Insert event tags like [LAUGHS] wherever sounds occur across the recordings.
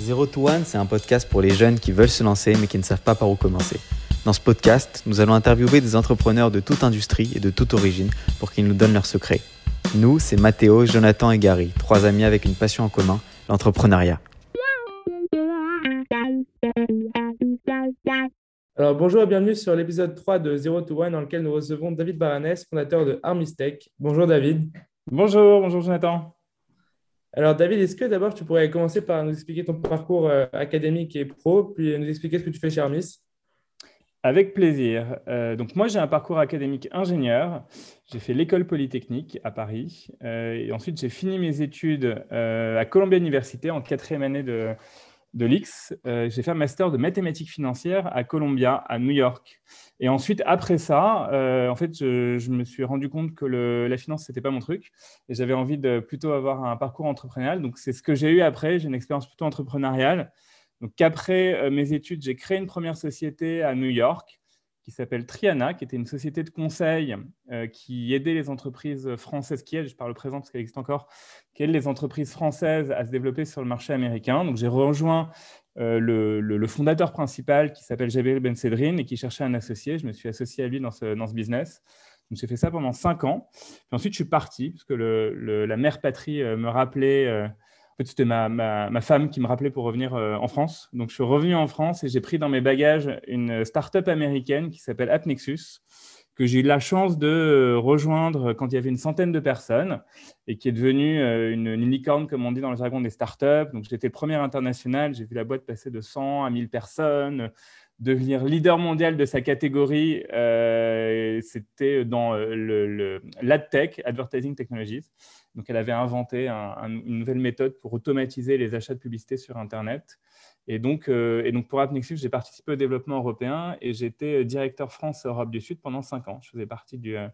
Zero to One, c'est un podcast pour les jeunes qui veulent se lancer mais qui ne savent pas par où commencer. Dans ce podcast, nous allons interviewer des entrepreneurs de toute industrie et de toute origine pour qu'ils nous donnent leurs secrets. Nous, c'est Mathéo, Jonathan et Gary, trois amis avec une passion en commun, l'entrepreneuriat. Alors bonjour et bienvenue sur l'épisode 3 de Zero to One dans lequel nous recevons David Baranès, fondateur de Armistech. Bonjour David. Bonjour, bonjour Jonathan. Alors David, est-ce que d'abord tu pourrais commencer par nous expliquer ton parcours euh, académique et pro, puis nous expliquer ce que tu fais chez Armis? Avec plaisir. Euh, donc moi j'ai un parcours académique ingénieur. J'ai fait l'école polytechnique à Paris euh, et ensuite j'ai fini mes études à Columbia University en quatrième année de, de l'IX. j'ai fait un master de mathématiques financières à Columbia, à New York. Et ensuite, après ça, euh, en fait, je, me suis rendu compte que la finance, ce n'était pas mon truc. Et j'avais envie de plutôt avoir un parcours entrepreneurial. Donc, c'est ce que j'ai eu après. J'ai une expérience plutôt entrepreneuriale. Donc, après euh, mes études, j'ai créé une première société à New York qui s'appelle Triana, qui était une société de conseil euh, qui aidait les entreprises françaises, qui aide, je parle présent parce qu'elle existe encore, qui aide les entreprises françaises à se développer sur le marché américain. Donc, j'ai rejoint euh, le, fondateur principal qui s'appelle Jabril Ben Sedrin et qui cherchait un associé. Je me suis associé à lui dans ce, business. J'ai fait ça pendant cinq ans. Puis ensuite, je suis parti parce que la mère patrie euh, me rappelait. Euh, c'était ma, ma, femme qui me rappelait pour revenir en France. Donc, je suis revenu en France et j'ai pris dans mes bagages une start-up américaine qui s'appelle AppNexus que j'ai eu la chance de euh, rejoindre quand il y avait une centaine de personnes et qui est devenue euh, une, licorne, comme on dit dans le jargon des startups. Donc, j'étais le premier international. J'ai vu la boîte passer de 100 à 1000 personnes, devenir leader mondial de sa catégorie. Euh, c'était dans le, l'AdTech, Advertising Technologies. Donc, elle avait inventé une nouvelle méthode pour automatiser les achats de publicité sur Internet. Et donc, euh, pour AppNexus, j'ai participé au développement européen et j'étais directeur France Europe du Sud pendant cinq ans. Je faisais partie du, euh,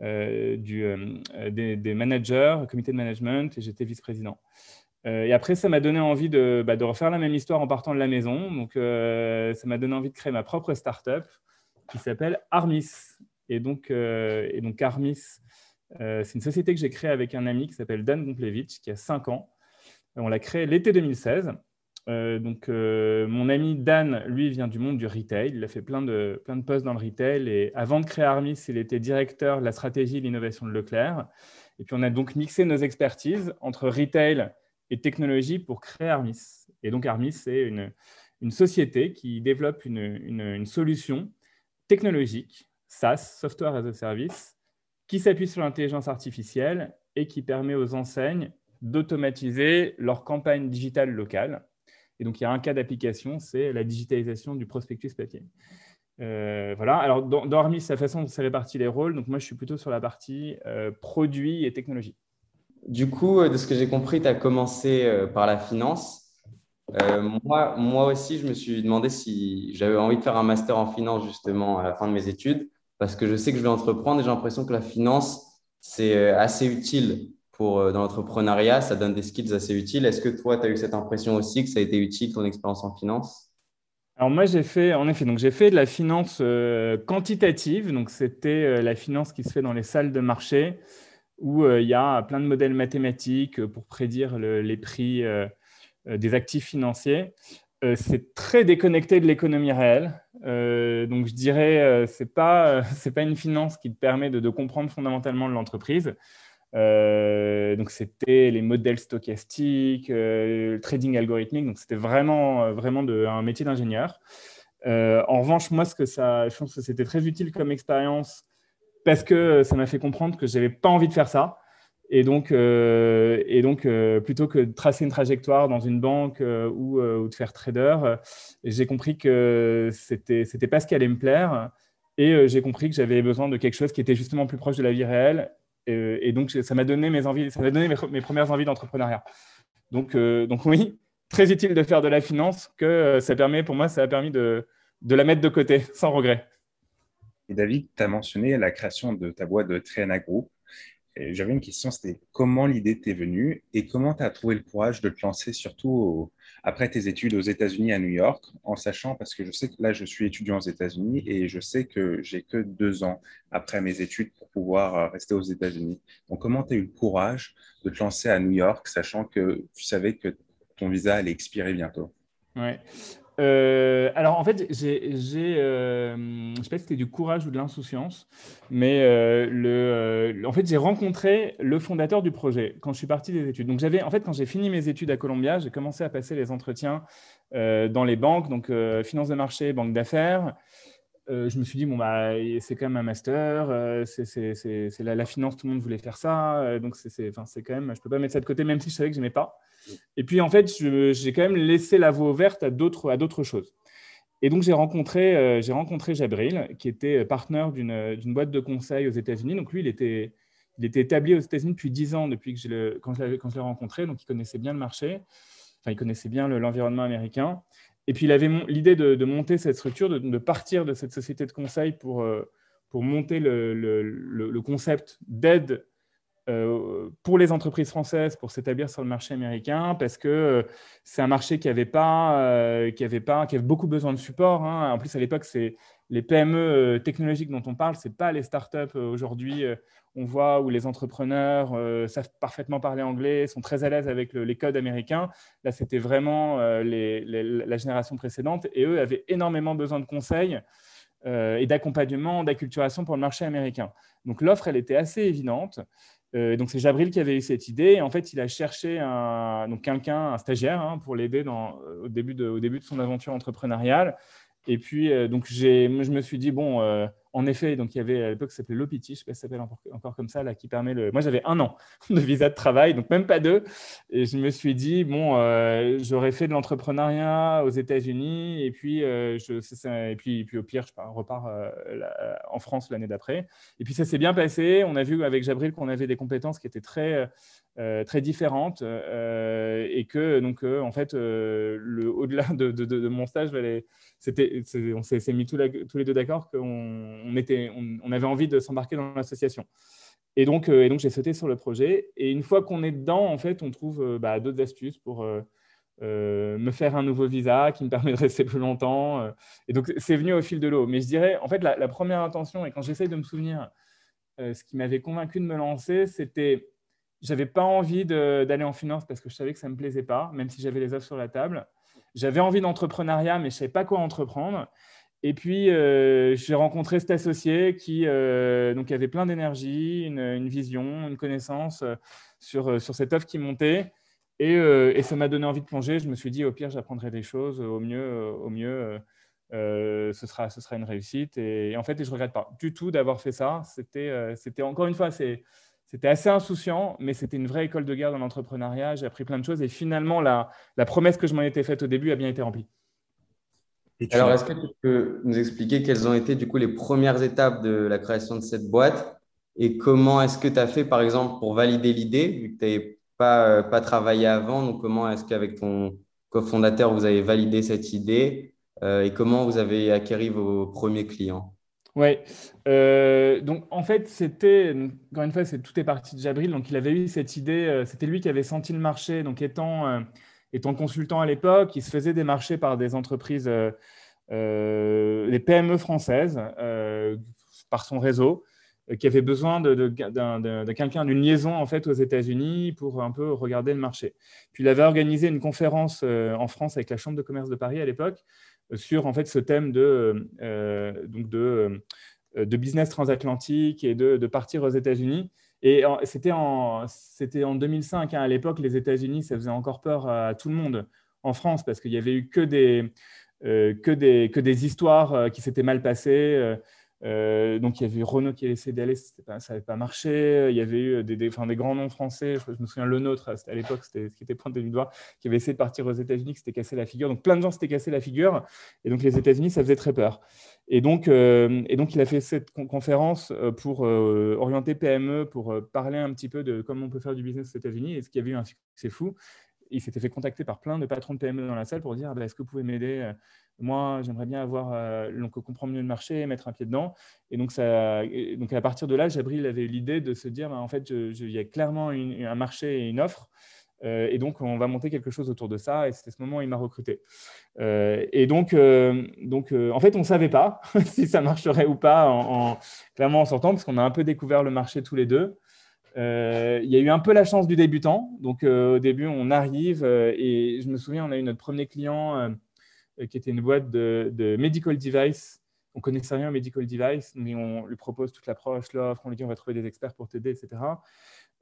euh, du, des, managers, comité de management, et j'étais vice-président. Et après, ça m'a donné envie de, bah, de, refaire la même histoire en partant de la maison. Donc, ça m'a donné envie de créer ma propre startup qui s'appelle Armis. Et donc, donc Armis, c'est une société que j'ai créée avec un ami qui s'appelle Dan Gomplevich, qui a cinq ans. On l'a créée l'été 2016. Euh, donc, euh, mon ami Dan, lui, vient du monde du retail. Il a fait plein de, de postes dans le retail. Et avant de créer Armis, il était directeur de la stratégie et l'innovation de Leclerc. Et puis, on a donc mixé nos expertises entre retail et technologie pour créer Armis. Et donc, Armis, c'est une, une, société qui développe une, une, solution technologique, SaaS, Software as a Service, qui s'appuie sur l'intelligence artificielle et qui permet aux enseignes d'automatiser leur campagne digitale locale et donc, il y a un cas d'application, c'est la digitalisation du prospectus papier. Euh, voilà. Alors, dans, dans Armis, la façon dont c'est réparti les rôles, donc moi, je suis plutôt sur la partie euh, produit et technologie. Du coup, euh, de ce que j'ai compris, tu as commencé par la finance. moi, moi aussi, je me suis demandé si j'avais envie de faire un master en finance justement à la fin de mes études, parce que je sais que je vais entreprendre et j'ai l'impression que la finance, c'est assez utile euh, dans l'entrepreneuriat, ça donne des skills assez utiles. Est-ce que toi, tu as eu cette impression aussi que ça a été utile, ton expérience en finance? Alors moi j'ai fait en effet donc j'ai fait de la finance euh, quantitative donc c'était euh, la finance qui se fait dans les salles de marché où il y a plein de modèles mathématiques pour prédire les prix des actifs financiers. c'est très déconnecté de l'économie réelle donc je dirais c'est pas c'est pas une finance qui te permet de, comprendre fondamentalement l'entreprise. Euh, donc, c'était les modèles stochastiques, euh, le trading algorithmique. Donc, c'était vraiment, euh, vraiment un métier d'ingénieur. en revanche, moi, ce que ça, je pense que c'était très utile comme expérience parce que ça m'a fait comprendre que je n'avais pas envie de faire ça. Et donc, et donc plutôt que de tracer une trajectoire dans une banque ou, ou, de faire trader, j'ai compris que c'était n'était pas ce qui allait me plaire. Et j'ai compris que j'avais besoin de quelque chose qui était justement plus proche de la vie réelle et, donc, ça m'a donné mes envies, ça donné mes, premières envies d'entrepreneuriat. Donc, euh, donc oui, très utile de faire de la finance, que euh, ça permet, pour moi, ça a permis de, de la mettre de côté, sans regret. Et David, tu as mentionné la création de ta boîte de Triana Group. J'avais une question, c'était comment l'idée t'est venue et comment tu as trouvé le courage de te lancer, surtout après tes études aux États-Unis à New York, en sachant, parce que je sais que là, je suis étudiant aux États-Unis et je sais que j'ai que deux ans après mes études pour pouvoir euh, rester aux États-Unis. Donc, comment tu as eu le courage de te lancer à New York, sachant que tu savais que ton visa allait expirer bientôt? Euh, alors en fait, j'ai, euh, je ne sais pas si c'était du courage ou de l'insouciance, mais euh, le, en fait, j'ai rencontré le fondateur du projet quand je suis parti des études. Donc j'avais, en fait, quand j'ai fini mes études à Columbia, j'ai commencé à passer les entretiens dans les banques, donc finance de marché, banque d'affaires. je me suis dit, bon, bah, c'est quand même un master, c'est, la, finance, tout le monde voulait faire ça, donc c'est quand même, je ne peux pas mettre ça de côté, même si je savais que je n'aimais pas. Et puis, en fait, j'ai quand même laissé la voie ouverte à d'autres choses. Et donc, j'ai rencontré, euh, rencontré Jabril, qui était partenaire d'une boîte de conseil aux États-Unis. Donc, lui, il était, il était établi aux États-Unis depuis 10 ans, depuis que je le, quand je l'ai rencontré. Donc, il connaissait bien le marché. Enfin, il connaissait bien l'environnement américain. Et puis, il avait l'idée de, monter cette structure, de, partir de cette société de conseil pour, euh, pour monter le, le, le concept d'aide pour les entreprises françaises pour s'établir sur le marché américain parce que euh, c'est un marché qui avait pas, euh, qui avait pas, qui avait beaucoup besoin de support. Hein. En plus, à l'époque, c'est les PME technologiques dont on parle, c'est pas les startups aujourd'hui. on voit où les entrepreneurs savent parfaitement parler anglais, sont très à l'aise avec les codes américains. Là, c'était vraiment la génération précédente et eux avaient énormément besoin de conseils. et d'accompagnement, d'acculturation pour le marché américain. Donc l'offre, elle était assez évidente. Euh, donc c'est Jabril qui avait eu cette idée. en fait, il a cherché un, quelqu'un, un stagiaire, hein, pour l'aider au, début de, au début de son aventure entrepreneuriale. Et puis, euh, donc, je me suis dit, bon, euh, en effet, donc il y avait à l'époque, ça s'appelait l'OPT, je ne sais pas si ça s'appelle encore, comme ça, là, qui permet le. Moi, j'avais un an [LAUGHS] de visa de travail, donc même pas deux. Et je me suis dit, bon, euh, j'aurais fait de l'entrepreneuriat aux États-Unis, et puis, je, et puis, puis au pire, je repars en France l'année d'après. Et puis, ça s'est bien passé. On a vu avec Jabril qu'on avait des compétences qui étaient très euh, très différentes euh, et que donc euh, en fait au-delà de, mon stage c'était on s'est mis tous, les deux d'accord qu'on on était on, avait envie de s'embarquer dans l'association. Et donc et donc j'ai sauté sur le projet. Et une fois qu'on est dedans en fait on trouve bah, d'autres astuces pour me faire un nouveau visa qui me permet de rester plus longtemps et donc c'est venu au fil de l'eau. Mais je dirais en fait la, la première intention et quand j'essaye de me souvenir ce qui m'avait convaincu de me lancer c'était j'avais pas envie d'aller en finance parce que je savais que ça ne me plaisait pas, même si j'avais les offres sur la table. J'avais envie d'entrepreneuriat, mais je ne savais pas quoi entreprendre. Et puis, euh, j'ai rencontré cet associé qui euh, donc avait plein d'énergie, une, vision, une connaissance euh, sur, sur cette offre qui montait. Et, ça m'a donné envie de plonger. Je me suis dit, au pire, j'apprendrai des choses. Au mieux, au mieux ce, sera, ce sera une réussite. Et, en fait, je ne regrette pas du tout d'avoir fait ça. C'était encore une fois, c'est c'était assez insouciant, mais c'était une vraie école de guerre dans l'entrepreneuriat. J'ai appris plein de choses et finalement, la, la promesse que je m'en étais faite au début a bien été remplie. Alors, est-ce que tu peux nous expliquer quelles ont été du coup les premières étapes de la création de cette boîte et comment est-ce que tu as fait, par exemple, pour valider l'idée, vu que tu n'avais pas, euh, pas travaillé avant Donc, comment est-ce qu'avec ton cofondateur, vous avez validé cette idée euh, et comment vous avez acquéri vos premiers clients? Oui. Euh, donc, en fait, c'était, encore une fois, tout est parti de Jabril. Donc, il avait eu cette idée, euh, c'était lui qui avait senti le marché. Donc, étant, euh, étant consultant à l'époque, il se faisait des marchés par des entreprises, des PME françaises, par son réseau, qui avaient besoin de quelqu'un, d'une liaison, en fait, aux États-Unis pour un peu regarder le marché. Puis, il avait organisé une conférence en France avec la Chambre de commerce de Paris à l'époque sur en fait ce thème de, euh, donc de, euh, de business transatlantique et de, de partir aux États-Unis. Et c'était en, en 2005. Hein, à l'époque, les États-Unis, ça faisait encore peur à tout le monde en France parce qu'il n'y avait eu que des, euh, que, des, que des histoires qui s'étaient mal passées. Euh, donc, il y avait Renault qui a essayé d'aller, ça n'avait pas marché. Il y avait eu des, des, enfin, des grands noms français. Je, me souviens, Le Nôtre, à l'époque, c'était ce qui était pointé du doigt, qui avait essayé de partir aux États-Unis, qui s'était cassé la figure. Donc, plein de gens s'étaient cassé la figure. Et donc, les États-Unis, ça faisait très peur. Et donc, euh, et donc il a fait cette conférence euh, pour orienter PME, pour parler un petit peu de comment on peut faire du business aux États-Unis. Et ce qui avait eu un succès fou. Il s'était fait contacter par plein de patrons de PME dans la salle pour dire bah, est-ce que vous pouvez m'aider moi, j'aimerais bien avoir, euh, donc, comprendre mieux le marché, mettre un pied dedans. Et donc, à partir de là, Jabril avait l'idée de se dire, bah, en fait, il y a clairement un marché et une offre. Euh, et donc, on va monter quelque chose autour de ça. Et c'était ce moment où il m'a recruté. Euh, et donc, en fait, on ne savait pas [LAUGHS] si ça marcherait ou pas, en, clairement en sortant, parce qu'on a un peu découvert le marché tous les deux. il y a eu un peu la chance du débutant. Donc, au début, on arrive et je me souviens, on a eu notre premier client qui était une boîte de, medical device on connaissait rien au medical device, mais on lui propose toute l'approche, l'offre, on lui dit on va trouver des experts pour t'aider, etc.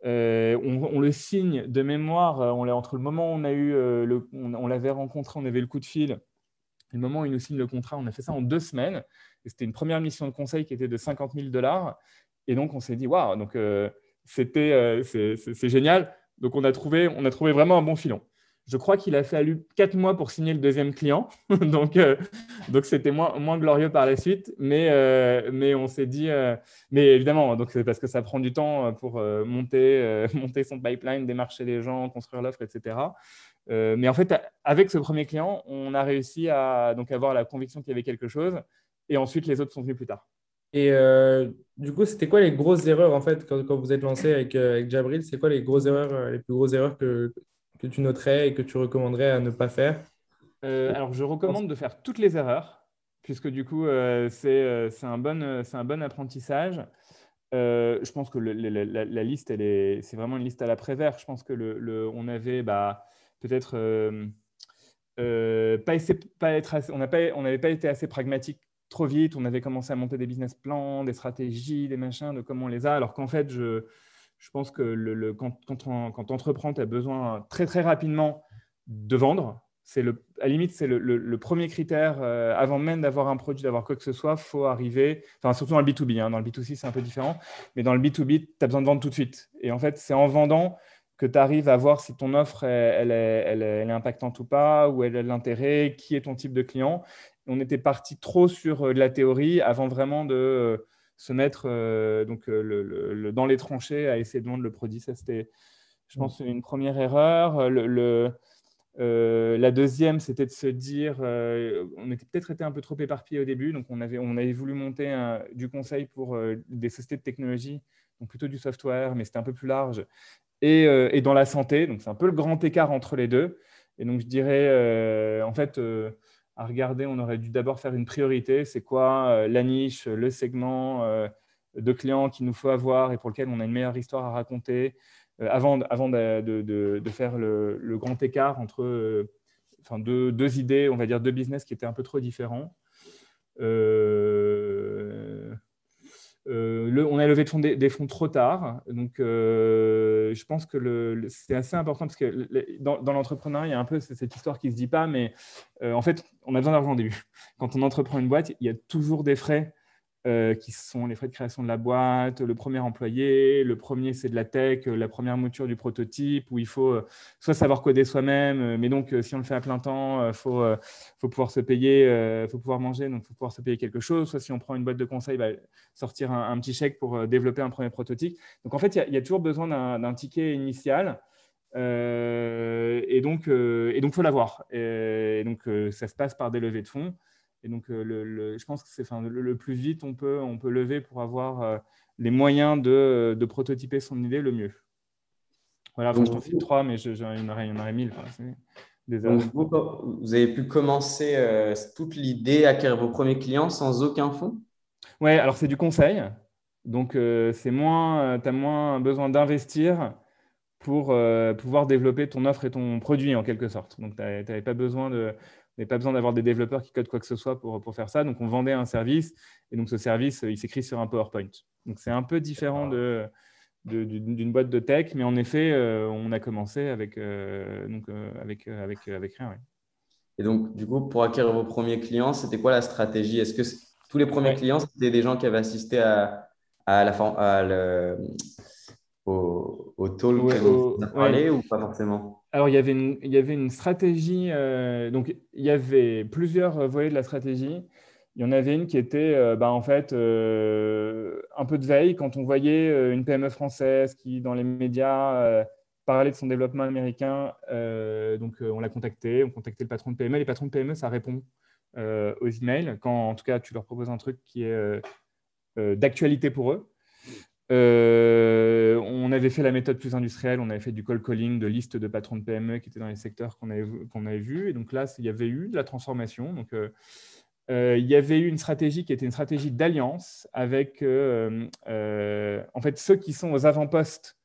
Euh, on, le signe de mémoire, euh, on entre le moment où on a eu, euh, on, l'avait rencontré, on avait le coup de fil, et le moment où il nous signe le contrat, on a fait ça en deux semaines. C'était une première mission de conseil qui était de 50 000 dollars. Et donc on s'est dit waouh, donc c'était c'est génial. Donc on a trouvé, on a trouvé vraiment un bon filon. Je crois qu'il a fallu quatre mois pour signer le deuxième client. [LAUGHS] donc, euh, donc c'était moins, moins glorieux par la suite. Mais, euh, mais on s'est dit, euh, mais évidemment, donc c'est parce que ça prend du temps pour monter, [LAUGHS] monter son pipeline, démarcher les gens, construire l'offre, etc. mais en fait, avec ce premier client, on a réussi à donc avoir la conviction qu'il y avait quelque chose. Et ensuite, les autres sont venus plus tard. Et du coup, c'était quoi les grosses erreurs en fait quand, quand vous êtes lancé avec, avec Jabril? C'est quoi les grosses erreurs, les plus grosses erreurs que, que tu noterais et que tu recommanderais à ne pas faire euh, Alors, je recommande de faire toutes les erreurs, puisque du coup, euh, euh, c'est un, bon, un bon apprentissage. je pense que la, liste, c'est vraiment une liste à l'après-vert. Je pense que le, on avait bah, peut-être pas, pas on n'avait pas été assez pragmatique trop vite. On avait commencé à monter des business plans, des stratégies, des machins, de comment on les a, alors qu'en fait, je, je pense que quand, quand, on, quand entreprend, tu as besoin très très rapidement de vendre. C'est à la limite, c'est le, premier critère. Euh, avant même d'avoir un produit, d'avoir quoi que ce soit, faut arriver, enfin surtout dans le B2B, hein, dans le B2C c'est un peu différent, mais dans le B2B, tu as besoin de vendre tout de suite. Et en fait, c'est en vendant que tu arrives à voir si ton offre elle, est, impactante ou pas, ou elle a de l'intérêt, qui est ton type de client. on était parti trop sur euh, de la théorie avant vraiment de se mettre euh, donc, euh, le, dans les tranchées à essayer de vendre le produit. Ça, c'était, je pense, une première erreur. Le, euh, la deuxième, c'était de se dire, on était peut-être été un peu trop éparpillé au début, donc on avait, on avait voulu monter du conseil pour des sociétés de technologie, donc plutôt du software, mais c'était un peu plus large, et, et, dans la santé, donc c'est un peu le grand écart entre les deux. Et donc je dirais, en fait, regarder, on aurait dû d'abord faire une priorité. C'est quoi euh, la niche, le segment euh, de clients qu'il nous faut avoir et pour lequel on a une meilleure histoire à raconter euh, avant, de, faire le, grand écart entre deux, idées, on va dire deux business qui étaient un peu trop différents. Euh, on a levé des, fonds trop tard. Donc, euh, je pense que c'est assez important parce que dans, l'entrepreneuriat, il y a un peu cette histoire qui ne se dit pas, mais euh, en fait, on a besoin d'argent au début. Quand on entreprend une boîte, il y a toujours des frais euh, qui sont les frais de création de la boîte, le premier employé, le premier c'est de la tech, euh, la première mouture du prototype, où il faut euh, soit savoir coder soi-même, mais donc si on le fait à plein temps, il faut, pouvoir se payer, il faut pouvoir manger, donc il faut pouvoir se payer quelque chose, soit si on prend une boîte de conseil, bah, sortir un, petit chèque pour développer un premier prototype. Donc en fait, il y, a toujours besoin d'un ticket initial. et donc, il faut l'avoir. Et, donc, ça se passe par des levées de fonds. Et donc, euh, le, je pense que c'est enfin, le, plus vite on peut, on peut lever pour avoir euh, les moyens de, de, prototyper son idée, le mieux. Voilà, je t'en fais trois, mais il y en aurait, mille. vous, avez pu commencer euh, toute l'idée, acquérir vos premiers clients sans aucun fonds? Oui, alors c'est du conseil. Donc, c'est moins, tu as moins besoin d'investir pour pouvoir développer ton offre et ton produit en quelque sorte. Donc, tu n'avais pas besoin de, pas besoin d'avoir des développeurs qui codent quoi que ce soit pour, pour, faire ça. Donc, on vendait un service et donc ce service, il s'écrit sur un PowerPoint. Donc, c'est un peu différent de, d'une boîte de tech, mais en effet, euh, on a commencé avec, euh, donc, euh, avec, avec, avec rien. Et donc, du coup, pour acquérir vos premiers clients, c'était quoi la stratégie? Est-ce que tous les premiers clients, c'était des gens qui avaient assisté à, à la, à le, au, au talk parlé ou pas forcément? Alors, il y avait une, stratégie, euh, donc il y avait plusieurs volets de la stratégie. Il y en avait une qui était euh, bah, en fait euh, un peu de veille quand on voyait une PME française qui, dans les médias, parlait de son développement américain. donc, on l'a contacté, on contactait le patron de PME. Les patrons de PME, ça répond aux emails quand, en tout cas, tu leur proposes un truc qui est d'actualité pour eux. Euh, on avait fait la méthode plus industrielle, on avait fait du call calling de listes de patrons de PME qui étaient dans les secteurs qu'on avait, qu'on avait vus. Et donc là, il y avait eu de la transformation. Donc, euh, euh, il y avait eu une stratégie qui était une stratégie d'alliance avec en fait ceux qui sont aux avant-postes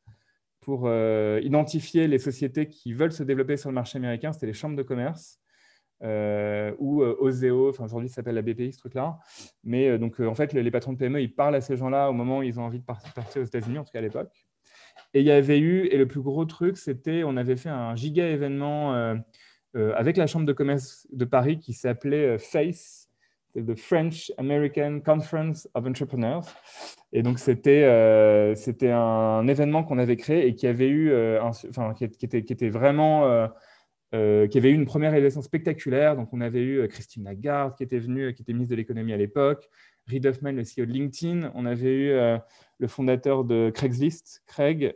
pour identifier les sociétés qui veulent se développer sur le marché américain. C'était les chambres de commerce. Ou Oseo, enfin aujourd'hui ça s'appelle la BPI ce truc-là. Mais donc en fait les, patrons de PME ils parlent à ces gens-là au moment où ils ont envie de partir aux États-Unis, en tout cas à l'époque. Et il y avait eu, et le plus gros truc, c'était, on avait fait un giga événement euh, euh, avec la Chambre de commerce de Paris qui s'appelait euh, FACE, The French American Conference of Entrepreneurs. Et donc, c'était c'était un événement qu'on avait créé et qui avait eu, enfin, qui, était, qui était vraiment. Qui avait eu une première réalisation spectaculaire. Donc, on avait eu Christine Lagarde qui était venue, qui était ministre de l'économie à l'époque, Reid Hoffman, le CEO de LinkedIn. On avait eu le fondateur de Craigslist, Craig,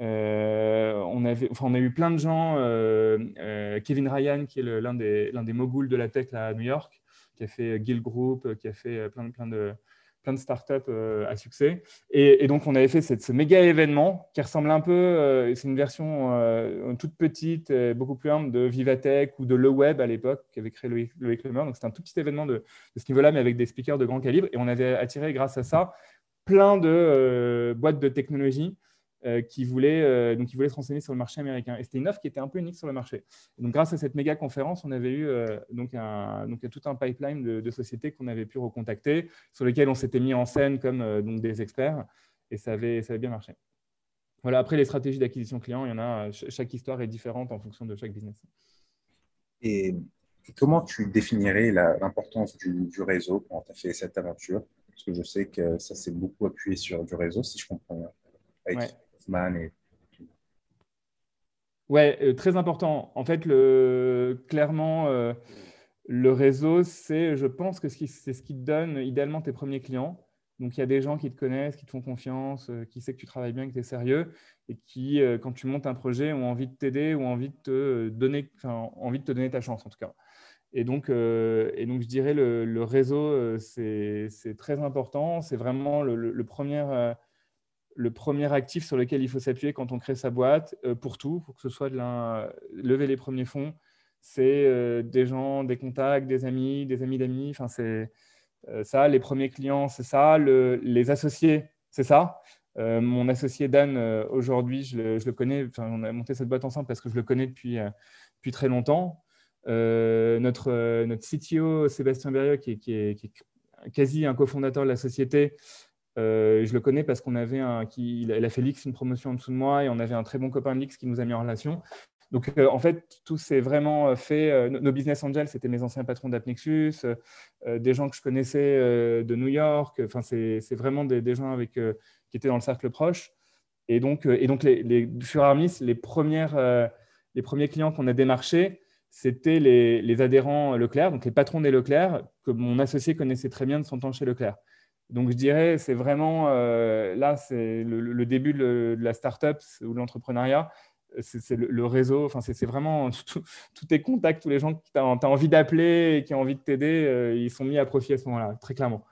euh, on, avait, enfin, on a eu plein de gens, euh, euh, Kevin Ryan, qui est l'un des, des moguls de la tech à New York, qui a fait Guild Group, qui a fait plein, plein de, plein de startups à succès. Et, donc, on avait fait ce méga événement qui ressemble un peu, c'est une version toute petite, beaucoup plus humble de Vivatech ou de Le Web à l'époque, qui avait créé Loïc, Loïc Lemer. Donc, c'était un tout petit événement de, de ce niveau-là, mais avec des speakers de grand calibre. Et on avait attiré, grâce à ça, plein de boîtes de technologie euh, qui, voulaient, euh, donc, qui voulaient se renseigner sur le marché américain. Et c'était une offre qui était un peu unique sur le marché. donc, grâce à cette méga conférence, on avait eu euh, donc un, donc, tout un pipeline de, sociétés qu'on avait pu recontacter, sur lesquelles on s'était mis en scène comme donc, des experts, et ça avait, ça avait bien marché. Voilà, après, les stratégies d'acquisition client, il y en a, chaque histoire est différente en fonction de chaque business. Et comment tu définirais l'importance du, du, réseau quand tu as fait cette aventure? Parce que je sais que ça s'est beaucoup appuyé sur du réseau, si je comprends bien. Ouais, euh, très important. En fait, le, clairement, euh, le réseau, c'est, je pense que c'est ce qui te donne idéalement tes premiers clients. Donc, il y a des gens qui te connaissent, qui te font confiance, euh, qui savent que tu travailles bien, que tu es sérieux et qui, quand tu montes un projet, ont envie de t'aider ou envie de te donner, envie de te donner ta chance en tout cas. Et donc, et donc je dirais le, réseau, c'est très important. C'est vraiment le premier le premier actif sur lequel il faut s'appuyer quand on crée sa boîte, euh, pour tout, pour que ce soit de lever les premiers fonds, c'est euh, des gens, des contacts, des amis, des amis d'amis. Enfin, c'est euh, ça, les premiers clients, c'est ça. les associés, c'est ça. mon associé Dan, aujourd'hui, je, le connais. On a monté cette boîte ensemble parce que je le connais depuis, depuis très longtemps. notre, notre CTO, Sébastien Berriot, qui est quasi un cofondateur de la société, euh, je le connais parce qu'on avait un, qui, a fait l'X une promotion en dessous de moi et on avait un très bon copain de l'X qui nous a mis en relation. Donc, euh, en fait, tout s'est vraiment euh, fait. nos business angels, c'était mes anciens patrons d'Apnexus, des gens que je connaissais de New York. Enfin, c'est vraiment des, gens avec, qui étaient dans le cercle proche. Et donc, et donc les, les, à mesure, les, premières, les premiers clients qu'on a démarchés, c'était les, les, adhérents Leclerc, donc les patrons des Leclerc, que mon associé connaissait très bien de son temps chez Leclerc. Donc, je dirais, c'est vraiment euh, là, c'est le, début de, la startup ou de l'entrepreneuriat. C'est le, réseau, enfin, c'est vraiment [LAUGHS] tous tes contacts, tous les gens que tu as, envie d'appeler et qui ont envie de t'aider, euh, ils sont mis à profit à ce moment-là, très clairement.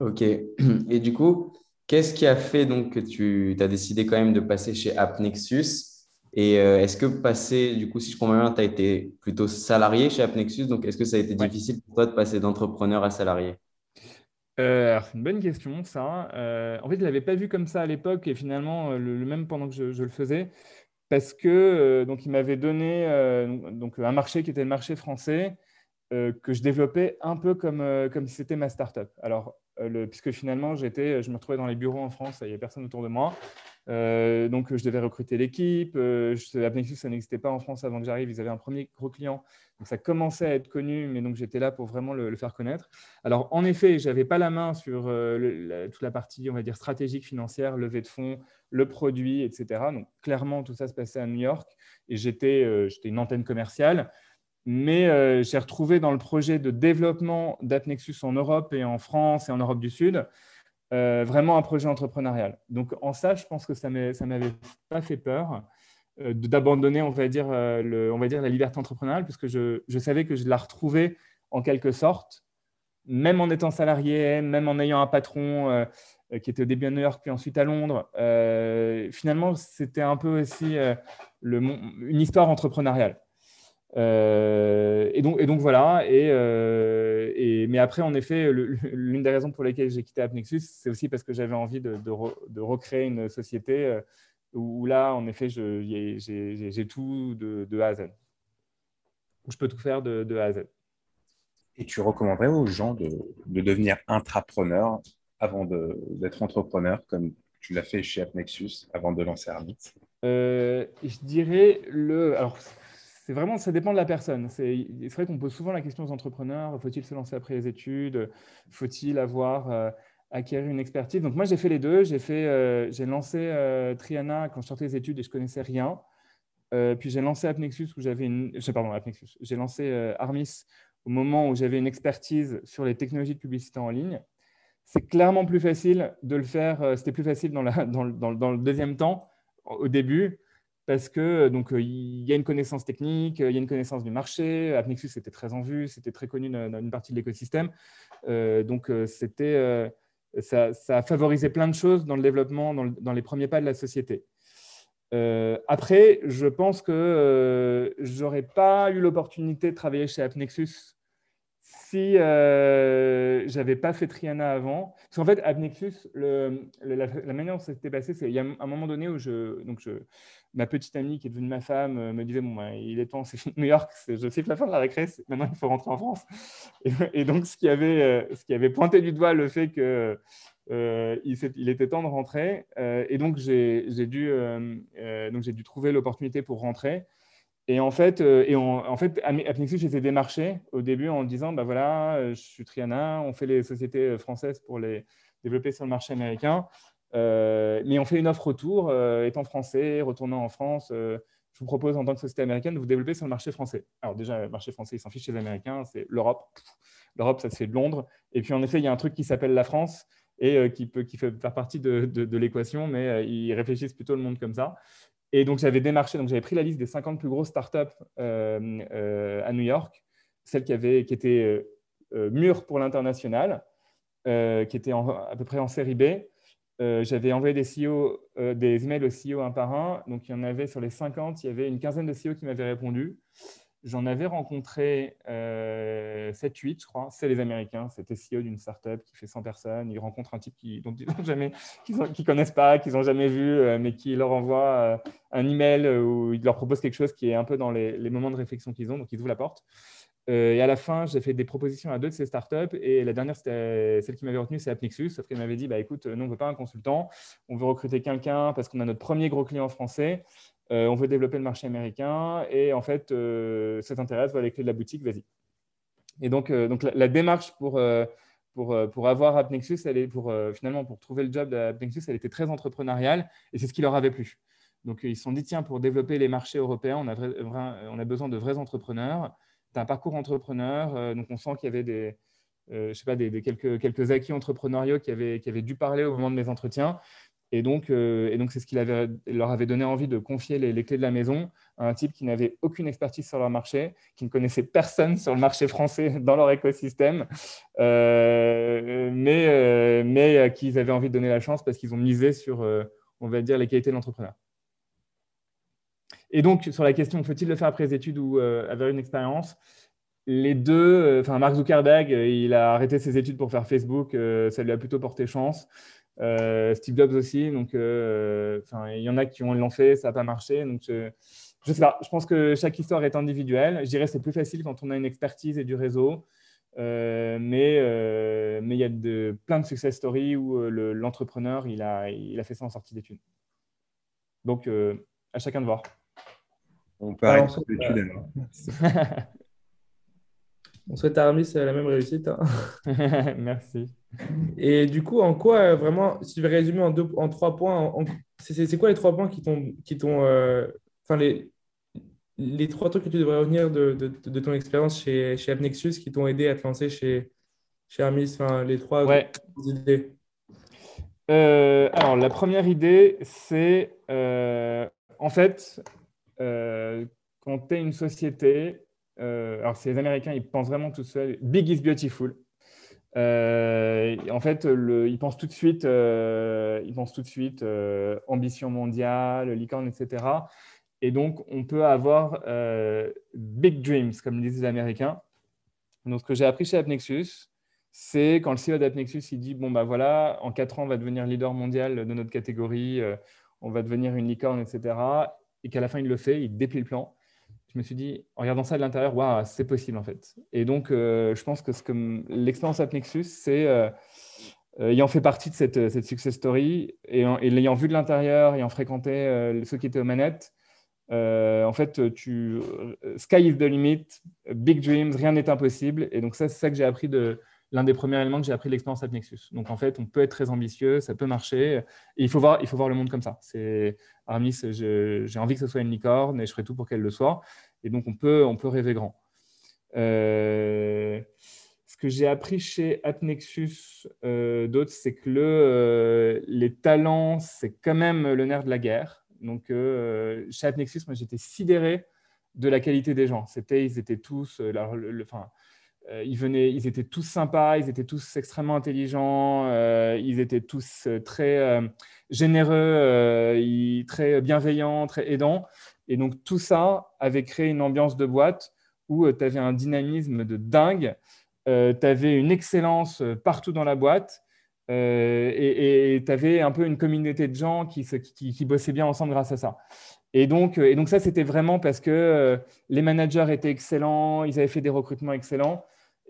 Ok. Et du coup, qu'est-ce qui a fait donc que tu as décidé quand même de passer chez AppNexus et euh, est-ce que passer, du coup, si je comprends bien, tu as été plutôt salarié chez AppNexus, donc est-ce que ça a été difficile pour toi de passer d'entrepreneur à salarié? Euh, c'est une bonne question, ça. Euh, en fait, je ne l'avais pas vu comme ça à l'époque et finalement, euh, le, même pendant que je, le faisais, parce que donc, il m'avait donné donc, un marché qui était le marché français que je développais un peu comme, comme si c'était ma startup. Alors, puisque finalement, j'étais, je me retrouvais dans les bureaux en France, il n'y avait personne autour de moi. Euh, donc, je devais recruter l'équipe. Euh, ça n'existait pas en France avant que j'arrive. Ils avaient un premier gros client. Donc, ça commençait à être connu, mais donc j'étais là pour vraiment le, faire connaître. Alors, en effet, je n'avais pas la main sur euh, toute la partie, on va dire, stratégique, financière, levée de fonds, le produit, etc. Donc, clairement, tout ça se passait à New York et j'étais euh, une antenne commerciale. Mais j'ai retrouvé dans le projet de développement d'Apnexus en Europe et en France et en Europe du Sud euh, vraiment un projet entrepreneurial. Donc en ça, je pense que ça ne m'avait pas fait peur euh, d'abandonner, on, va dire, euh, on va dire, la liberté entrepreneuriale, puisque je, je, savais que je la retrouvais en quelque sorte, même en étant salarié, même en ayant un patron qui était au début à New York, puis ensuite à Londres. finalement, c'était un peu aussi le, une histoire entrepreneuriale. Et, donc, et donc voilà, et, et, mais après, en effet, l'une des raisons pour lesquelles j'ai quitté AppNexus, c'est aussi parce que j'avais envie de, de, recréer une société où, là, en effet, j'ai tout de, de, A à Z. je peux tout faire de, de A à Z. Et tu recommanderais aux gens de, devenir intrapreneur avant d'être entrepreneur, comme tu l'as fait chez AppNexus avant de lancer Armit? Euh, Je dirais le. Alors, c'est vraiment, ça dépend de la personne. C'est vrai qu'on pose souvent la question aux entrepreneurs faut-il se lancer après les études? Faut-il avoir euh, acquérir une expertise? Donc, moi, j'ai fait les deux. J'ai euh, lancé euh, Triana quand je sortais des études et je connaissais rien. puis j'ai lancé AppNexus où j'avais une. Pardon, AppNexus. J'ai lancé Armis au moment où j'avais une expertise sur les technologies de publicité en ligne. C'est clairement plus facile de le faire, euh, c'était plus facile dans, le deuxième temps, au début, parce que donc euh, il y a une connaissance technique, il y a une connaissance du marché. AppNexus était très en vue, c'était très connu dans, une partie de l'écosystème. Euh, donc c'était, ça, a favorisé plein de choses dans le développement, dans, les premiers pas de la société. après, je pense que j'aurais pas eu l'opportunité de travailler chez AppNexus si euh, j'avais pas fait Triana avant. Parce qu'en fait, AppNexus, le, la, manière dont ça s'était passé, c'est il y a un moment donné où je, donc je, ma petite amie qui est devenue ma femme euh, me disait Bon, ben, il est temps, c'est [LAUGHS] New York, je sais que la fin de la récré, maintenant il faut rentrer en France. [LAUGHS] Et, donc, ce qui, avait, euh, ce qui avait pointé du doigt le fait que. Euh, était temps de rentrer et donc j'ai dû, dû trouver l'opportunité pour rentrer. Et en fait, et en fait AppNexus, j'ai démarché au début en disant, bah voilà, je suis Triana, on fait les sociétés françaises pour les développer sur le marché américain, mais on fait une offre retour, étant français, retournant en France, je vous propose en tant que société américaine de vous développer sur le marché français. Alors déjà, le marché français, il s'en fiche chez les Américains, c'est l'Europe. L'Europe, ça se fait de Londres. Et puis en effet, il y a un truc qui s'appelle la France et qui, peut, qui fait faire partie de, l'équation, mais ils réfléchissent plutôt le monde comme ça. Et donc, j'avais démarché, donc j'avais pris la liste des 50 plus grosses startups euh, euh, à New York, celles qui, avaient, qui étaient euh, mûres pour l'international, qui étaient à peu près en série B. j'avais envoyé des, CEO, des emails aux CEO un par un. Donc, il y en avait sur les 50, il y avait une quinzaine de CEO qui m'avaient répondu. J'en avais rencontré 7-8, je crois. C'est les Américains. C'était CEO d'une startup qui fait 100 personnes. Ils rencontrent un type qui, n'ont jamais, connaissent pas, qu'ils n'ont jamais vu, mais qui leur envoie un email où il leur propose quelque chose qui est un peu dans les, moments de réflexion qu'ils ont, donc ils ouvrent la porte. Euh, et à la fin, j'ai fait des propositions à deux de ces startups. Et la dernière, c'était celle qui m'avait retenu, c'est AppNexus. Sauf qu'elle m'avait dit bah, écoute, nous, on ne veut pas un consultant. On veut recruter quelqu'un parce qu'on a notre premier gros client français. Euh, on veut développer le marché américain. Et en fait, euh, ça t'intéresse, voilà les clés de la boutique, vas-y. Et donc, donc la, démarche pour, pour, pour avoir AppNexus, elle est pour, finalement, pour trouver le job d'AppNexus, elle était très entrepreneuriale. Et c'est ce qui leur avait plu. Donc, ils se sont dit, tiens, pour développer les marchés européens, on a, on a besoin de vrais entrepreneurs. Tu as un parcours entrepreneur, euh, donc on sent qu'il y avait des, euh, je sais pas, des, quelques, quelques, acquis entrepreneuriaux qui avaient, qui avaient dû parler au moment de mes entretiens. Et donc, euh, c'est ce qui leur avait donné envie de confier les, clés de la maison à un type qui n'avait aucune expertise sur leur marché, qui ne connaissait personne sur le marché français [LAUGHS] dans leur écosystème, mais, mais à qui ils avaient envie de donner la chance parce qu'ils ont misé sur, on va dire, les qualités de l'entrepreneur. Et donc, sur la question, faut-il le faire après les études ou euh, avoir une expérience? Les deux, euh, enfin, Mark Zuckerberg, euh, il a arrêté ses études pour faire Facebook, ça lui a plutôt porté chance. Steve Jobs aussi, donc il y en a qui l'ont fait, ça n'a pas marché. Donc, je, je sais pas, je pense que chaque histoire est individuelle. Je dirais que c'est plus facile quand on a une expertise et du réseau. mais mais il y a de, plein de success stories où l'entrepreneur, il, a, il a fait ça en sortie d'études. Donc, à chacun de voir. On peut arrêter l'étude [LAUGHS] On souhaite à Armis la même réussite. Hein. [LAUGHS] Merci. Et du coup, en quoi euh, vraiment, si tu veux résumer en, deux, en trois points, c'est quoi les trois points qui t'ont. Qui euh, enfin, les, les trois trucs que tu devrais retenir de, de, ton expérience chez, chez Abnexus qui t'ont aidé à te lancer chez, chez Armis Enfin, les trois idées? Euh, alors, la première idée, c'est en fait, euh, quand tu es une société, euh, alors c'est les Américains, ils pensent vraiment tout seuls, big is beautiful. Euh, en fait, ils pensent tout de suite, ils pensent tout de suite ambition mondiale, licorne, etc. Et donc, on peut avoir big dreams, comme disent les Américains. Donc, ce que j'ai appris chez Apnexus, c'est quand le CEO d'Apnexus il dit bon bah voilà, en quatre ans on va devenir leader mondial de notre catégorie, euh, on va devenir une licorne, etc. Et qu'à la fin il le fait, il déplie le plan. Je me suis dit en regardant ça de l'intérieur, waouh, c'est possible en fait. Et donc euh, je pense que, que l'expérience Apnexus, c'est euh, ayant fait partie de cette, cette success story et, l'ayant vu de l'intérieur, ayant fréquenté ceux qui étaient aux manettes. en fait, tu, sky is the limit, big dreams, rien n'est impossible. Et donc ça, c'est ça que j'ai appris de, l'un des premiers éléments que j'ai appris de l'expérience Nexus. Donc en fait, on peut être très ambitieux, ça peut marcher. Et il faut voir, il faut voir le monde comme ça. C'est Armis, j'ai envie que ce soit une licorne et je ferai tout pour qu'elle le soit. Et donc on peut, on peut rêver grand. Euh, ce que j'ai appris chez AppNexus euh, d'autres, c'est que le, euh, les talents, c'est quand même le nerf de la guerre. Donc chez AppNexus, moi j'étais sidéré de la qualité des gens. C'était, ils étaient tous, le, ils, venaient, ils étaient tous sympas, ils étaient tous extrêmement intelligents, euh, ils étaient tous euh, très généreux, très bienveillants, très aidants. Et donc tout ça avait créé une ambiance de boîte où tu avais un dynamisme de dingue, tu avais une excellence partout dans la boîte. et tu avais un peu une communauté de gens qui, qui, qui, bossaient bien ensemble grâce à ça. Et donc, et donc ça, c'était vraiment parce que les managers étaient excellents, ils avaient fait des recrutements excellents.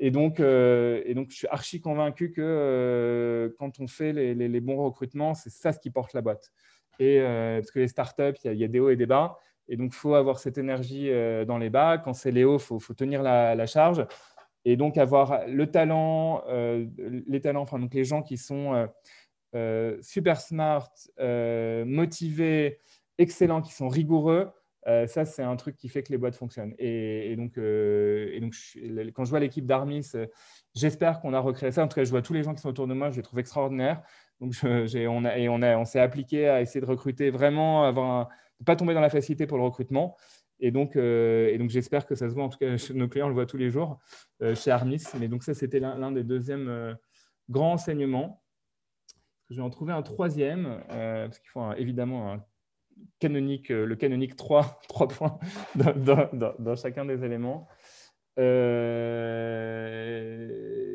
Et donc, euh, et donc, je suis archi convaincu que euh, quand on fait les, bons recrutements, c'est ça ce qui porte la boîte. Et, euh, parce que les startups, il y, a des hauts et des bas. Et donc, il faut avoir cette énergie dans les bas. Quand c'est les hauts, il faut, faut, tenir la, la, charge. Et donc, avoir le talent, les talents, enfin, donc les gens qui sont super smart, motivés, excellents, qui sont rigoureux, euh, ça, c'est un truc qui fait que les boîtes fonctionnent. Et, donc, euh, quand je vois l'équipe d'Armis, euh, j'espère qu'on a recréé ça. En tout cas, je vois tous les gens qui sont autour de moi, je les trouve extraordinaires. Donc, on, et on, on s'est appliqué à essayer de recruter vraiment, avoir ne pas tomber dans la facilité pour le recrutement. Et donc, j'espère que ça se voit. En tout cas, [LAUGHS] nos clients le voient tous les jours chez Armis. Mais donc, ça, c'était l'un des deuxièmes grands enseignements. Je vais en trouver un troisième, parce qu'il faut évidemment un canonique, euh, le canonique 3, 3 [LAUGHS] points dans, chacun des éléments. Euh,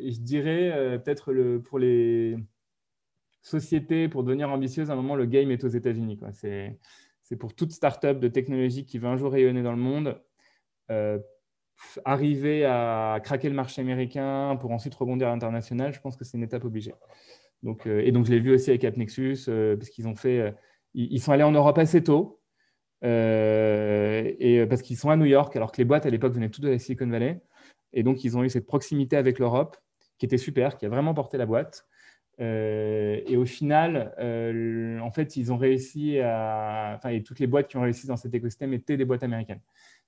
je dirais euh, peut-être pour les sociétés, pour devenir ambitieuses, à un moment, le game est aux États-Unis. C'est, pour toute start-up de technologie qui veut un jour rayonner dans le monde. arriver à craquer le marché américain pour ensuite rebondir à l'international, je pense que c'est une étape obligée. Donc, et donc, je l'ai vu aussi avec AppNexus, parce qu'ils ont fait ils, sont allés en Europe assez tôt, euh, et, parce qu'ils sont à New York, alors que les boîtes à l'époque venaient toutes de la Silicon Valley. Et donc, ils ont eu cette proximité avec l'Europe qui était super, qui a vraiment porté la boîte. Euh, et au final, euh, en fait, ils ont réussi à. Enfin, et toutes les boîtes qui ont réussi dans cet écosystème étaient des boîtes américaines.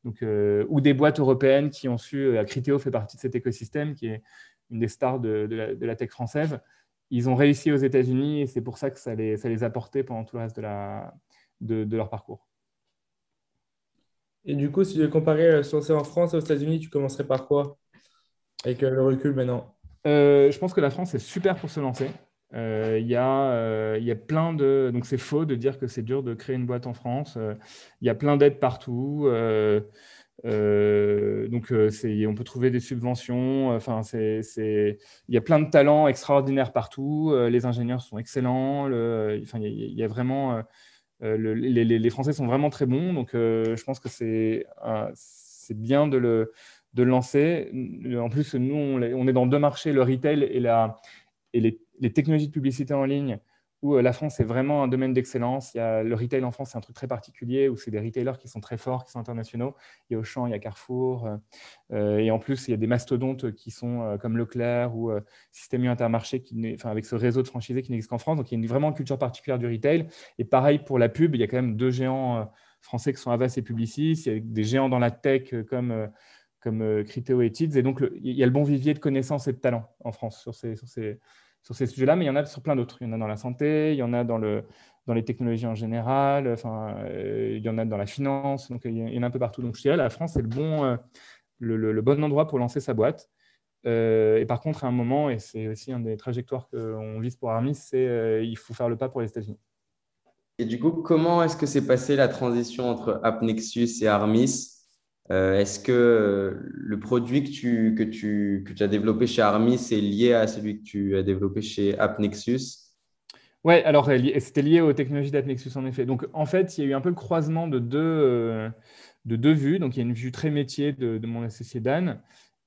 Donc, ou des boîtes européennes qui ont su. Criteo fait partie de cet écosystème, qui est une des stars de la, tech française ils ont réussi aux États-Unis et c'est pour ça que ça les, ça les a portés pendant tout le reste de, la, de, leur parcours. Et du coup, si tu veux comparer se lancer en France et aux États-Unis, tu commencerais par quoi? Avec euh, le recul maintenant euh, Je pense que la France est super pour se lancer. Euh, il y, euh, y, a plein de. Donc, c'est faux de dire que c'est dur de créer une boîte en France. Il y a plein d'aides partout. Euh, donc, euh, on peut trouver des subventions. Enfin, c'est, il y a plein de talents extraordinaires partout. Euh, les ingénieurs sont excellents. Le, enfin, il, y a, vraiment, les, Français sont vraiment très bons. Donc, je pense que c'est, c'est bien de le, de lancer. En plus, nous, on, est dans deux marchés, le retail et, la, et les, les technologies de publicité en ligne où euh, la France est vraiment un domaine d'excellence. Le retail en France, c'est un truc très particulier où c'est des retailers qui sont très forts, qui sont internationaux. Il y a Auchan, il y a Carrefour, euh, euh, et en plus il y a des mastodontes qui sont comme Leclerc ou Système Intermarché, qui, avec ce réseau de franchisés qui n'existe qu'en France. Donc il y a une, vraiment une culture particulière du retail. Et pareil pour la pub, il y a quand même deux géants français qui sont Avas et Publicis. Il y a des géants dans la tech comme comme et Tids. Et donc, il y a le bon vivier de connaissances et de talents en France sur ces, sur ces sujets-là, mais il y en a sur plein d'autres. Il y en a dans la santé, il y en a dans, le, dans les technologies en général, enfin, euh, il y en a dans la finance, donc il y en a un peu partout. Donc je dirais la France est le bon, euh, le, bon endroit pour lancer sa boîte. Euh, et par contre, à un moment, et c'est aussi une des trajectoires qu'on vise pour Armis, c'est il faut faire le pas pour les États-Unis. Et du coup, comment est-ce que s'est passée la transition entre AppNexus et Armis? Est-ce que le produit que tu, que, tu, que tu as développé chez Armis est lié à celui que tu as développé chez AppNexus Oui, alors c'était lié aux technologies d'AppNexus en effet. Donc en fait, il y a eu un peu le croisement de deux, de deux vues. Donc il y a une vue très métier de, mon associé Dan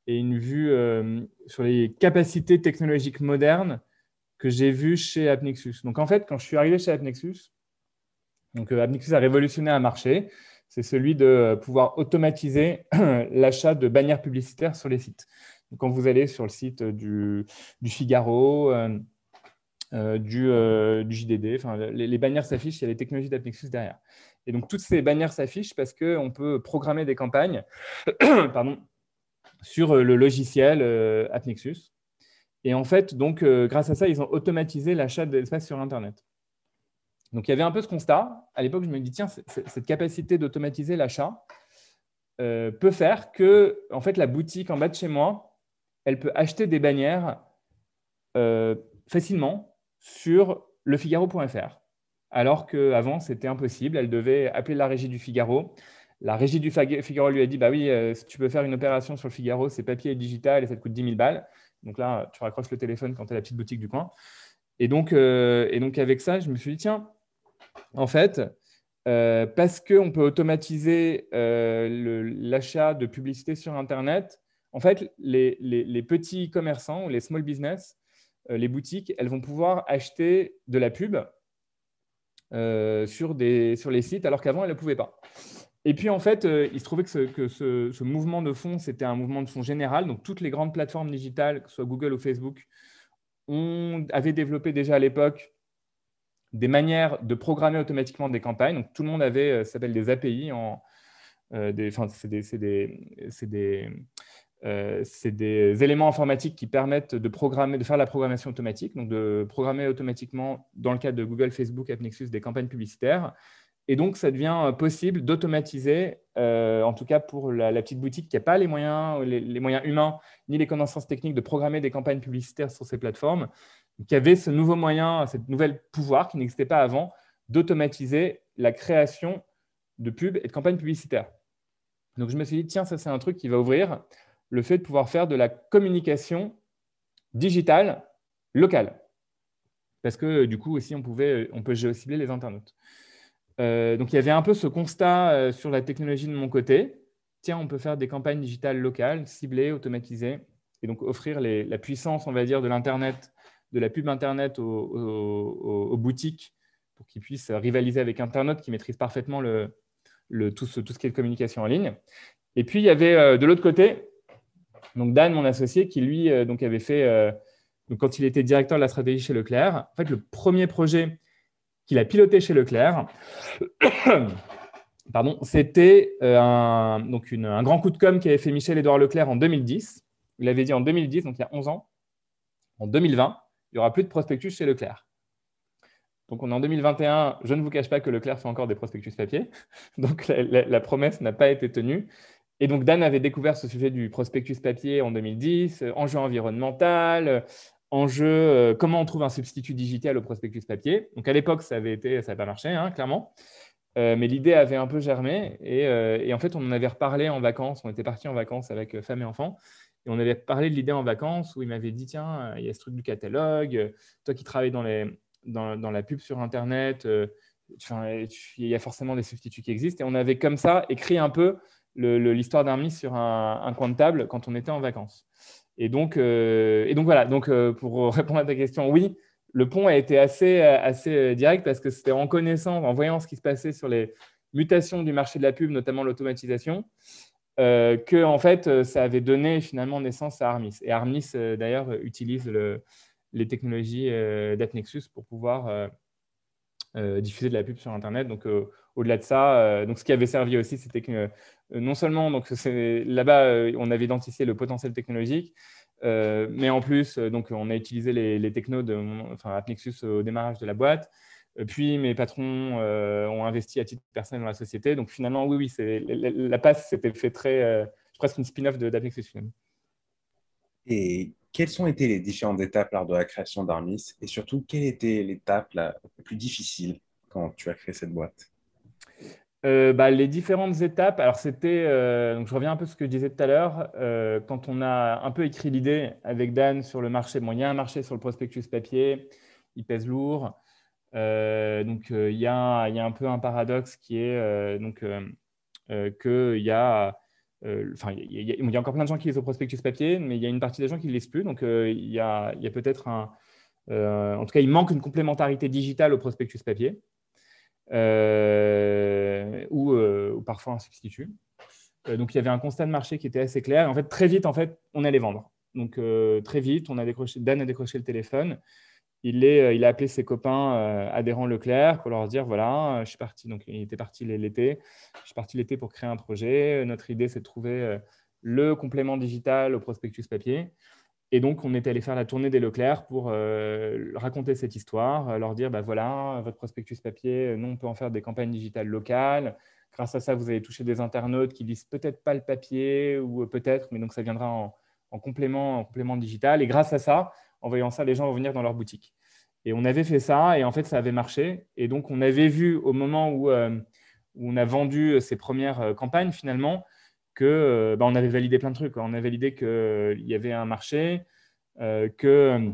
et une vue sur les capacités technologiques modernes que j'ai vu chez AppNexus. Donc en fait, quand je suis arrivé chez AppNexus, donc euh, AppNexus a révolutionné un marché, c'est celui de pouvoir automatiser [CLEARS THROAT] l'achat de bannières publicitaires sur les sites. Donc, quand vous allez sur le site du, Figaro, euh, euh, du, JDD, enfin, les, bannières s'affichent, il y a les technologies d'AppNexus derrière. Et donc toutes ces bannières s'affichent parce qu'on peut programmer des campagnes [CLEARS THROAT] sur le logiciel AppNexus. Et en fait, donc, euh, grâce à ça, ils ont automatisé l'achat d'espace sur Internet. Donc, il y avait un peu ce constat. À l'époque, je me dis, tiens, cette capacité d'automatiser l'achat euh, peut faire que, en fait, la boutique en bas de chez moi, elle peut acheter des bannières euh, facilement sur lefigaro.fr. Alors qu'avant, c'était impossible. Elle devait appeler la régie du Figaro. La régie du Figaro lui a dit, bah oui, si tu peux faire une opération sur le Figaro, c'est papier et digital et ça te coûte 10 000 balles. Donc là, tu raccroches le téléphone quand tu à la petite boutique du coin. Et donc, euh, et donc avec ça, je me suis dit, tiens, en fait, euh, parce qu'on peut automatiser euh, l'achat de publicité sur Internet, en fait, les, petits commerçants les small business, les boutiques, elles vont pouvoir acheter de la pub sur, les sites alors qu'avant, elles ne pouvaient pas. Et puis, en fait, euh, il se trouvait que, ce, mouvement de fond, c'était un mouvement de fond général. Donc, toutes les grandes plateformes digitales, que ce soit Google ou Facebook, ont, avaient développé déjà à l'époque des manières de programmer automatiquement des campagnes. Donc, tout le monde avait, euh, ça s'appelle des API. Euh, des, c'est des, éléments informatiques qui permettent de, programmer, de faire la programmation automatique, donc de programmer automatiquement, dans le cas de Google, Facebook, AppNexus, des campagnes publicitaires et donc, ça devient euh, possible d'automatiser, euh, en tout cas pour la, petite boutique qui n'a pas les moyens, les, moyens humains ni les connaissances techniques de programmer des campagnes publicitaires sur ces plateformes, qui avait ce nouveau moyen, cette nouvelle pouvoir qui n'existait pas avant, d'automatiser la création de pubs et de campagnes publicitaires. Donc, je me suis dit, tiens, ça, c'est un truc qui va ouvrir le fait de pouvoir faire de la communication digitale locale. Parce que du coup, aussi, on, pouvait, on peut géocibler les internautes. Euh, donc il y avait un peu ce constat euh, sur la technologie de mon côté. Tiens, on peut faire des campagnes digitales locales, ciblées, automatisées, et donc offrir la puissance, on va dire, de l'Internet, de la pub Internet aux, boutiques pour qu'ils puissent rivaliser avec Internet qui maîtrise parfaitement tout, ce, qui est de communication en ligne. Et puis, il y avait euh, de l'autre côté, donc Dan, mon associé, qui lui donc avait fait, quand il était directeur de la stratégie chez Leclerc, en fait, le premier projet qu'il a piloté chez Leclerc. [COUGHS] Pardon, c'était euh, un, grand coup de com' qu'avait fait Michel-Édouard Leclerc en 2010. Il avait dit en 2010, donc il y a 11 ans, en 2020, il n'y aura plus de prospectus chez Leclerc. Donc on est en 2021, je ne vous cache pas que Leclerc fait encore des prospectus papier. [LAUGHS] Donc la, promesse n'a pas été tenue. Et donc Dan avait découvert ce sujet du prospectus papier en 2010, enjeu environnemental, enjeu, euh, comment on trouve un substitut digital au prospectus papier. Donc à l'époque, ça avait été, ça n'a pas marché, hein, clairement. Euh, mais l'idée avait un peu germé euh, et, en fait, on en avait reparlé en vacances. On était parti en vacances avec femme et enfants et on avait parlé de l'idée en vacances où il m'avait dit tiens, il y a ce truc du catalogue. Toi qui travailles dans, la pub sur Internet, il y a forcément des substituts qui existent. Et on avait comme ça écrit un peu l'histoire d'un sur un, un, coin de table quand on était en vacances. Et donc, euh, et donc voilà, donc, euh, pour [LAUGHS] répondre à ta question, oui, le pont a été assez, assez direct parce que c'était en connaissant, en voyant ce qui se passait sur les mutations du marché de la pub, notamment l'automatisation, euh, que en fait, ça avait donné finalement naissance à Armis. Et Armis, d'ailleurs, utilise les technologies d'AppNexus pour pouvoir diffuser de la pub sur Internet. Donc, au-delà de ça, donc ce qui avait servi aussi, c'était que euh, non seulement donc là-bas, euh, on avait identifié le potentiel technologique, euh, mais en plus, donc, on a utilisé les, technos de enfin, AppNexus au démarrage de la boîte. Puis mes patrons ont investi à titre personnel dans la société. Donc finalement, oui, oui, la, passe s'était fait très, presque une spin-off finalement. Et quelles ont été les différentes étapes lors de la création d'Armis? Et surtout, quelle était l'étape la plus difficile quand tu as créé cette boîte? Euh, bah, les différentes étapes, alors c'était, euh, je reviens un peu à ce que je disais tout à l'heure, euh, quand on a un peu écrit l'idée avec Dan sur le marché, bon, il y a un marché sur le prospectus papier, il pèse lourd, donc il y, a, un peu un paradoxe qui est donc qu'il y a, enfin il y, a encore plein de gens qui lisent au prospectus papier, mais il y a une partie des gens qui ne lisent plus, donc il y a, a peut-être un, en tout cas il manque une complémentarité digitale au prospectus papier. Euh, ou, euh, ou, parfois un substitut. Euh, donc il y avait un constat de marché qui était assez clair. En fait, très vite, en fait, on allait vendre. Donc très vite, on a décroché, Dan a décroché le téléphone. Il, est, il a appelé ses copains adhérents Leclerc pour leur dire voilà, je suis parti. Donc il était parti l'été. Je suis parti l'été pour créer un projet. Notre idée, c'est de trouver le complément digital au prospectus papier. Et donc, on est allé faire la tournée des Leclerc pour euh, raconter cette histoire, euh, leur dire, bah voilà, votre prospectus papier, nous, on peut en faire des campagnes digitales locales. Grâce à ça, vous allez toucher des internautes qui lisent peut-être pas le papier ou peut-être, mais donc ça viendra en, complément, en complément digital. Et grâce à ça, en voyant ça, les gens vont venir dans leur boutique. Et on avait fait ça et en fait, ça avait marché. Et donc, on avait vu au moment où, euh, où on a vendu ces premières campagnes, finalement, que euh, bah, on avait validé plein de trucs. On avait validé qu'il euh, y avait un marché, euh, que,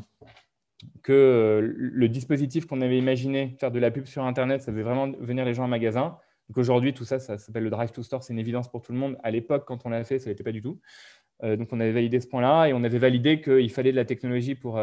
que le dispositif qu'on avait imaginé, faire de la pub sur Internet, ça faisait vraiment venir les gens en magasin. Donc aujourd'hui, tout ça, ça s'appelle le Drive to Store, c'est une évidence pour tout le monde. À l'époque, quand on l'a fait, ça n'était pas du tout. donc on avait validé ce point-là et on avait validé qu'il fallait de la technologie pour,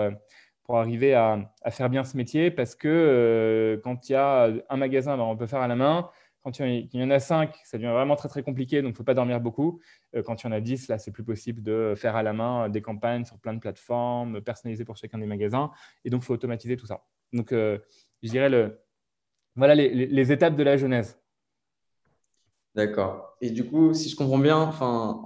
pour arriver à, à, faire bien ce métier parce que quand il y a un magasin, ben, on peut faire à la main. Quand il y en a 5, ça devient vraiment très, très compliqué, donc il ne faut pas dormir beaucoup. Euh, quand il y en a 10, là, c'est plus possible de faire à la main des campagnes sur plein de plateformes, personnalisées pour chacun des magasins. Et donc, il faut automatiser tout ça. Donc, euh, je dirais, le, voilà les, étapes de la genèse. D'accord. Et du coup, si je comprends bien, enfin,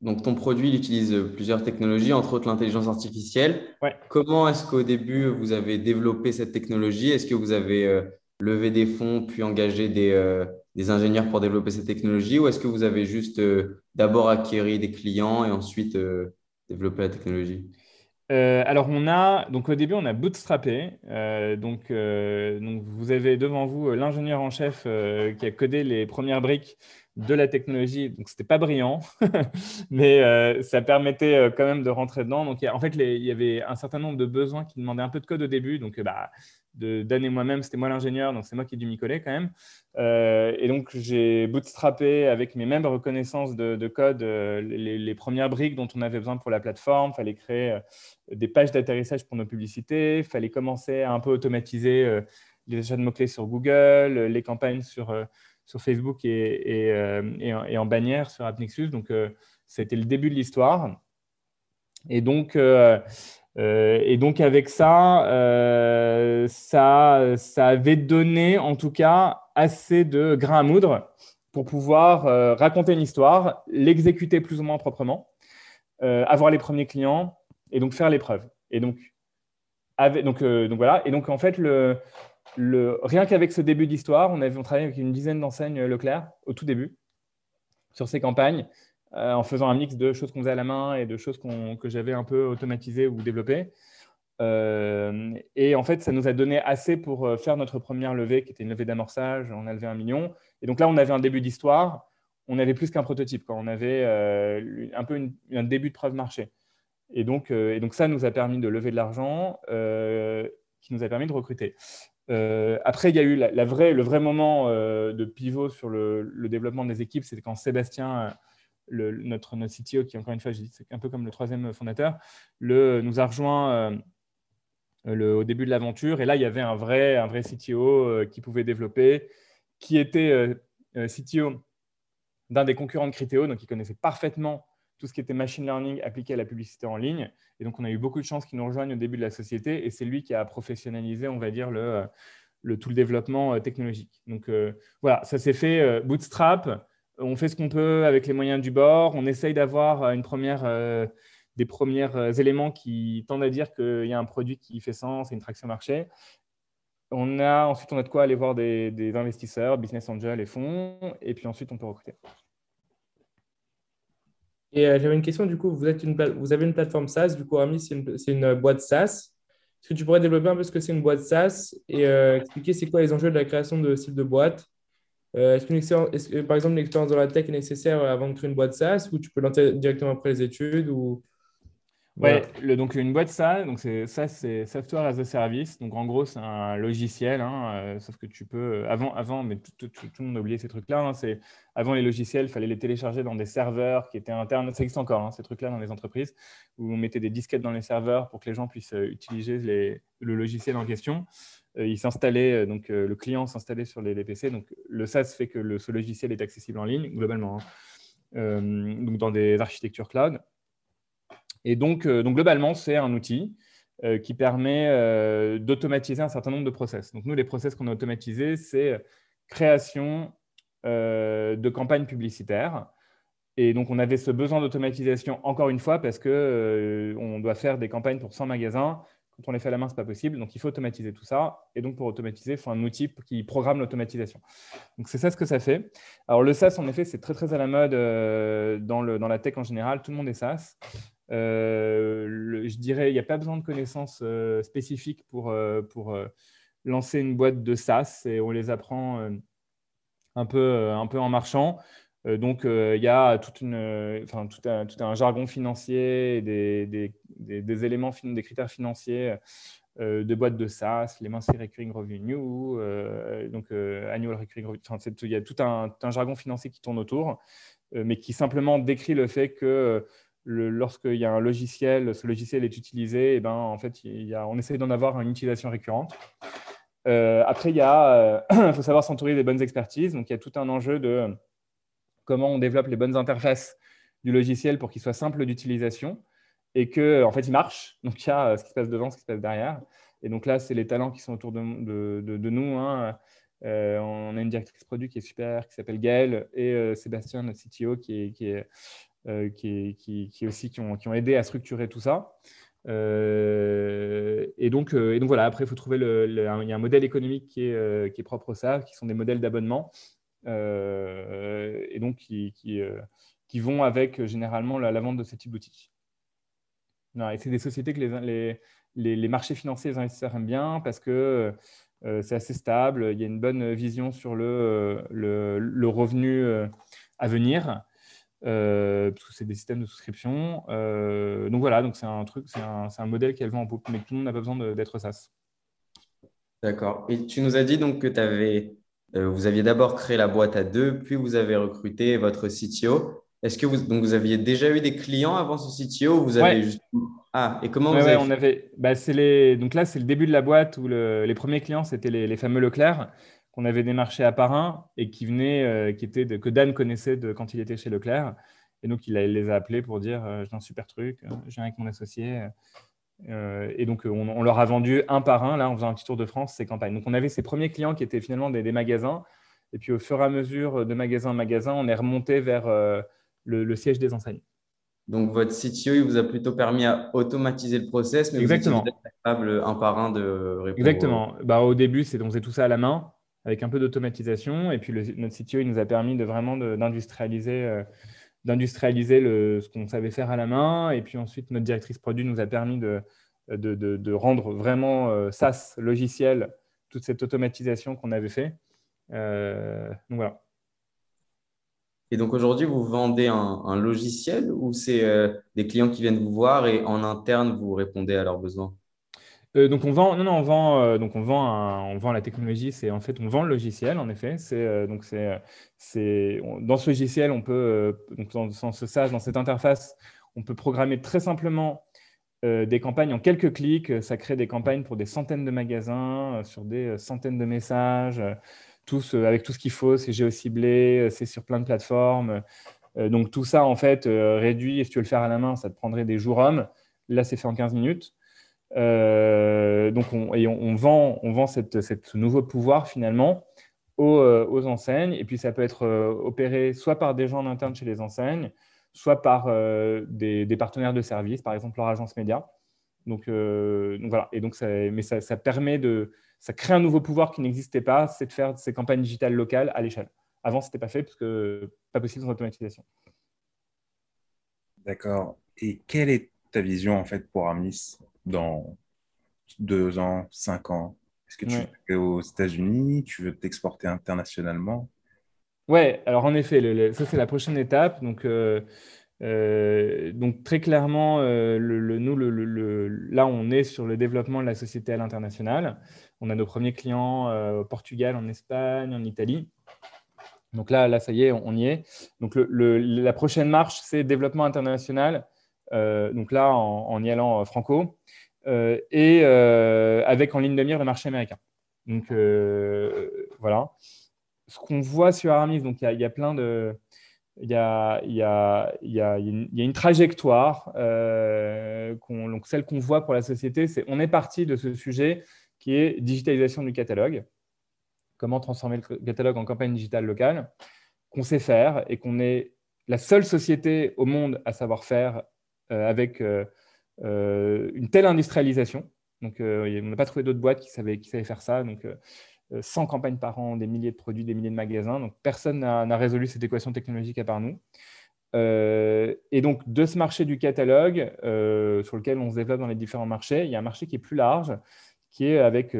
donc ton produit il utilise plusieurs technologies, entre autres l'intelligence artificielle. Ouais. Comment est-ce qu'au début, vous avez développé cette technologie? Est-ce que vous avez euh, lever des fonds puis engager des, euh, des ingénieurs pour développer cette technologie ou est-ce que vous avez juste euh, d'abord acquéri des clients et ensuite euh, développé la technologie? Alors, on a, donc au début, on a bootstrappé. donc, donc, vous avez devant vous l'ingénieur en chef qui a codé les premières briques de la technologie. Donc, ce n'était pas brillant, [LAUGHS] mais ça permettait quand même de rentrer dedans. Donc, en fait, il y avait un certain nombre de besoins qui demandaient un peu de code au début. Donc, bah, d'années moi-même, c'était moi l'ingénieur, donc c'est moi qui ai dû m'y coller quand même. Euh, et donc, j'ai bootstrappé avec mes mêmes reconnaissances de, code euh, les, premières briques dont on avait besoin pour la plateforme. Il fallait créer euh, des pages d'atterrissage pour nos publicités. Il fallait commencer à un peu automatiser les achats de mots-clés sur Google, les campagnes sur, sur Facebook et, et, et, en, bannière sur AppNexus. Donc, c'était le début de l'histoire. Et donc, euh, et donc avec ça, euh, ça, ça avait donné en tout cas assez de grains à moudre pour pouvoir euh, raconter une histoire, l'exécuter plus ou moins proprement, avoir les premiers clients et donc faire l'épreuve. Et donc, donc, voilà. Et donc en fait, rien qu'avec ce début d'histoire, on avait on travaillait avec une dizaine d'enseignes Leclerc au tout début sur ces campagnes. Euh, en faisant un mix de choses qu'on faisait à la main et de choses que j'avais un peu automatisées ou développées. Euh, et en fait, ça nous a donné assez pour euh, faire notre première levée, qui était une levée d'amorçage. On a levé un million. Et donc là, on avait un début d'histoire. On avait plus qu'un prototype. Quand on avait un peu un début de preuve marché. Et donc, et donc, ça nous a permis de lever de l'argent, qui nous a permis de recruter. après, il y a eu la, vraie, le vrai moment de pivot sur le, le développement des équipes, c'était quand Sébastien notre, notre CTO, qui encore une fois, c'est un peu comme le troisième fondateur, le, nous a rejoint euh, le, au début de l'aventure. Et là, il y avait un vrai, un vrai CTO euh, qui pouvait développer, qui était euh, CTO d'un des concurrents de Criteo, donc il connaissait parfaitement tout ce qui était machine learning appliqué à la publicité en ligne. Et donc, on a eu beaucoup de chance qu'il nous rejoigne au début de la société. Et c'est lui qui a professionnalisé, on va dire, le, le tout le développement technologique. Donc, voilà, ça s'est fait bootstrap on fait ce qu'on peut avec les moyens du bord. On essaye d'avoir euh, une première, euh, des premiers euh, éléments qui tendent à dire qu'il y a un produit qui fait sens et une traction marché. On a, ensuite, on a de quoi aller voir des, investisseurs, business angels et fonds, et puis ensuite, on peut recruter. Et j'avais une question, du coup, vous, avez une plateforme SaaS, du coup, Armi, c'est une, une, boîte SaaS. Est-ce que tu pourrais développer un peu ce que c'est une boîte SaaS et expliquer c'est quoi les enjeux de la création de ce type de boîte? Est-ce que, par exemple, l'expérience dans la tech est nécessaire avant de créer une boîte SaaS ou tu peux lancer directement après les études ou... Ouais, le, donc une boîte ça, donc c'est ça c'est software as a service. Donc en gros c'est un logiciel, hein, euh, sauf que tu peux avant avant, mais tout, le monde a oublié ces trucs-là. Hein, c'est avant les logiciels, il fallait les télécharger dans des serveurs qui étaient internes. Ça existe encore hein, ces trucs-là dans les entreprises où on mettait des disquettes dans les serveurs pour que les gens puissent euh, utiliser le logiciel en question. Euh, il s'installait donc le client s'installait sur les, PC. Donc le SaaS fait que ce logiciel est accessible en ligne globalement, donc dans des architectures cloud. Et donc, euh, donc globalement, c'est un outil euh, qui permet euh, d'automatiser un certain nombre de process. Donc nous, les process qu'on a automatisés, c'est création de campagnes publicitaires. Et donc, on avait ce besoin d'automatisation encore une fois parce qu'on on doit faire des campagnes pour 100 magasins. Quand on les fait à la main, ce n'est pas possible. Donc, il faut automatiser tout ça. Et donc, pour automatiser, il faut un outil qui programme l'automatisation. Donc, c'est ça ce que ça fait. Alors, le SaaS, en effet, c'est très, très à la mode dans, le, dans la tech en général. Tout le monde est SaaS. Euh, je dirais, il n'y a pas besoin de connaissances euh, spécifiques pour, euh, pour lancer une boîte de SaaS et on les apprend un, peu, un peu en marchant. Donc, il y a tout, un, jargon financier, des, éléments, des critères financiers de boîtes de SaaS, les monthly recurring revenue, donc annual recurring revenue. Enfin, il y a tout un, jargon financier qui tourne autour, mais qui simplement décrit le fait que lorsqu'il y a un logiciel, ce logiciel est utilisé, et eh ben, en fait, on essaie d'en avoir une utilisation récurrente. Euh, après, il euh, [CLEARS THROAT] faut savoir s'entourer des bonnes expertises. Donc, il y a tout un enjeu de comment on développe les bonnes interfaces du logiciel pour qu'il soit simple d'utilisation et que, en fait, il marche. Donc, il y a euh, ce qui se passe devant, ce qui se passe derrière. Et donc là, c'est les talents qui sont autour de, nous. Hein. on a une directrice produit qui est super, qui s'appelle Gaëlle, et Sébastien, notre CTO, qui est, euh, aussi qui ont, aidé à structurer tout ça. Euh, et, donc, euh, voilà, après, il faut trouver il y a un modèle économique qui est, qui est propre au ça, qui sont des modèles d'abonnement, et donc qui, qui, vont avec généralement la, vente de ce type d'outils. Et c'est des sociétés que les, les, les, marchés financiers, les investisseurs aiment bien parce que c'est assez stable, il y a une bonne vision sur le, le, le revenu à venir. Euh, parce que c'est des systèmes de souscription. Euh, donc voilà, donc c'est un truc, c'est un, un, modèle qui est en poupe, mais tout le monde n'a pas besoin d'être SaaS. D'accord. Et tu nous as dit donc que avais, euh, vous aviez d'abord créé la boîte à deux, puis vous avez recruté votre CTO. Est-ce que vous, donc vous aviez déjà eu des clients avant ce CTO ou vous avez juste... Ah, et comment vous avez on avait... bah, les... Donc là, c'est le début de la boîte où les premiers clients, c'était les, les fameux Leclerc qu'on avait démarché à Parin et qui venait, euh, qui était que Dan connaissait de, quand il était chez Leclerc. Et donc, il, les a appelés pour dire euh, J'ai un super truc, euh, j'ai avec mon associé. Et donc, on, leur a vendu un par un, là, en faisant un petit tour de France, ces campagnes. Donc, on avait ces premiers clients qui étaient finalement des, magasins. Et puis, au fur et à mesure de magasin en magasin, on est remonté vers le, siège des enseignes. Donc, votre CTO, il vous a plutôt permis à automatiser le process, mais Exactement. vous êtes capable un par un de répondre. Exactement. Bah, au début, on faisait tout ça à la main avec un peu d'automatisation. Et puis, notre CTO, il nous a permis de vraiment d'industrialiser euh, d'industrialiser ce qu'on savait faire à la main. Et puis ensuite, notre directrice produit nous a permis de, de, de, rendre vraiment euh, SaaS logiciel toute cette automatisation qu'on avait fait. Euh, donc voilà. Et donc aujourd'hui, vous vendez un, logiciel ou c'est des clients qui viennent vous voir et en interne, vous répondez à leurs besoins? Euh, donc on vend, non, non, on vend, euh, donc on vend, on vend la technologie. C'est en fait, on vend le logiciel. En effet, c'est euh, donc c'est, c'est dans ce logiciel, on peut, donc dans, ce dans cette interface, on peut programmer très simplement des campagnes en quelques clics. Ça crée des campagnes pour des centaines de magasins sur des centaines de messages, tous avec tout ce qu'il faut. C'est géociblé, c'est sur plein de plateformes. donc tout ça, en fait, réduit. Si tu veux le faire à la main, ça te prendrait des jours hommes. Là, c'est fait en 15 minutes. Euh, donc on, et on, vend, on vend cette, ce nouveau pouvoir finalement aux, euh, aux, enseignes. Et puis ça peut être euh, opéré soit par des gens en interne chez les enseignes, soit par des, partenaires de services, par exemple leur agence média. Donc, voilà. Et donc ça, mais ça, permet de, ça crée un nouveau pouvoir qui n'existait pas, c'est de faire ces campagnes digitales locales à l'échelle. Avant, ce n'était pas fait parce que pas possible sans automatisation. D'accord. Et quelle est ta vision en fait pour Amis dans deux ans, cinq ans Est-ce que tu veux aux États-Unis? Tu veux t'exporter internationalement? Ouais, alors en effet, ça c'est la prochaine étape. Donc, euh, donc très clairement, euh, le, nous, là, on est sur le développement de la société à l'international. On a nos premiers clients euh, au Portugal, en Espagne, en Italie. Donc là, là, ça y est, on, y est. Donc la prochaine marche, c'est développement international. Donc là, en, y allant franco et avec en ligne de mire le marché américain. Donc voilà. Ce qu'on voit sur Aramis, donc il y, a plein de il y a, y a, y a, une, y a une trajectoire, euh, donc celle qu'on voit pour la société, c'est on est parti de ce sujet qui est digitalisation du catalogue, comment transformer le catalogue en campagne digitale locale, qu'on sait faire et qu'on est la seule société au monde à savoir faire euh, avec euh, une telle industrialisation. Donc, on n'a pas trouvé d'autres boîtes qui savaient, faire ça. Donc, 100 euh, campagnes par an, des milliers de produits, des milliers de magasins. Donc, personne n'a résolu cette équation technologique à part nous. Euh, et donc, de ce marché du catalogue, euh, sur lequel on se développe dans les différents marchés, il y a un marché qui est plus large, qui est avec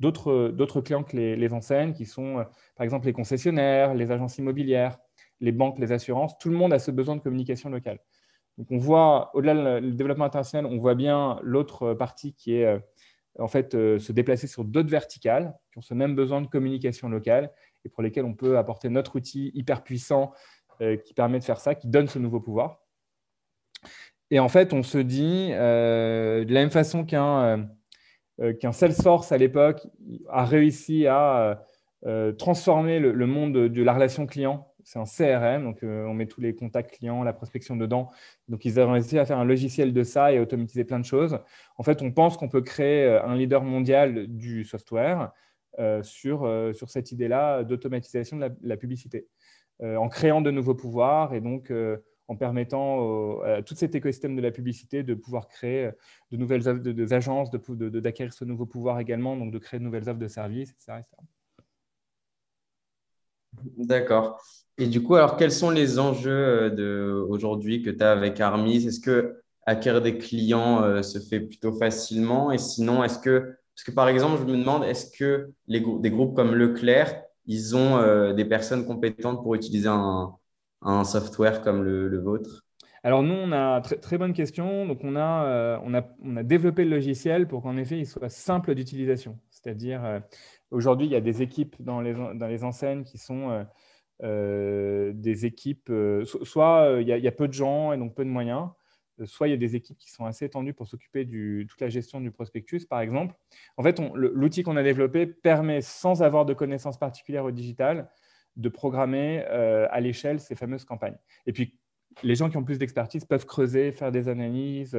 d'autres clients que les, enseignes, qui sont par exemple les concessionnaires, les agences immobilières, les banques, les assurances. Tout le monde a ce besoin de communication locale. Donc, on voit, au-delà du développement international, on voit bien l'autre partie qui est en fait, euh, se déplacer sur d'autres verticales qui ont ce même besoin de communication locale et pour lesquelles on peut apporter notre outil hyper puissant euh, qui permet de faire ça, qui donne ce nouveau pouvoir. Et en fait, on se dit, euh, de la même façon qu'un qu'un Salesforce à l'époque a réussi à transformer le, monde de la relation client c'est un CRM, donc euh, on met tous les contacts clients, la prospection dedans. Donc ils ont réussi à faire un logiciel de ça et automatiser plein de choses. En fait, on pense qu'on peut créer euh, un leader mondial du software euh, sur, sur cette idée-là d'automatisation de la, publicité, en créant de nouveaux pouvoirs et donc en permettant à tout cet écosystème de la publicité de pouvoir créer de nouvelles offres de, agences, d'acquérir ce nouveau pouvoir également, donc de créer de nouvelles offres de services, etc. D'accord. Et du coup, alors, quels sont les enjeux euh, aujourd'hui que tu as avec Armis? Est-ce que acquérir des clients euh, se fait plutôt facilement? Et sinon, est-ce que, parce que par exemple, je me demande, est-ce que les, des groupes comme Leclerc, ils ont euh, des personnes compétentes pour utiliser un, un software comme le, vôtre? Alors nous, on a très, très bonne question. Donc on a, on, a, on a développé le logiciel pour qu'en effet, il soit simple d'utilisation. C'est-à-dire, Aujourd'hui, il y a des équipes dans les, dans les enseignes qui sont euh, euh, des équipes, euh, soit il y, a, peu de gens et donc peu de moyens, soit il y a des équipes qui sont assez étendues pour s'occuper de toute la gestion du prospectus, par exemple. En fait, l'outil qu'on a développé permet, sans avoir de connaissances particulières au digital, de programmer à l'échelle ces fameuses campagnes. Et puis, les gens qui ont plus d'expertise peuvent creuser, faire des analyses,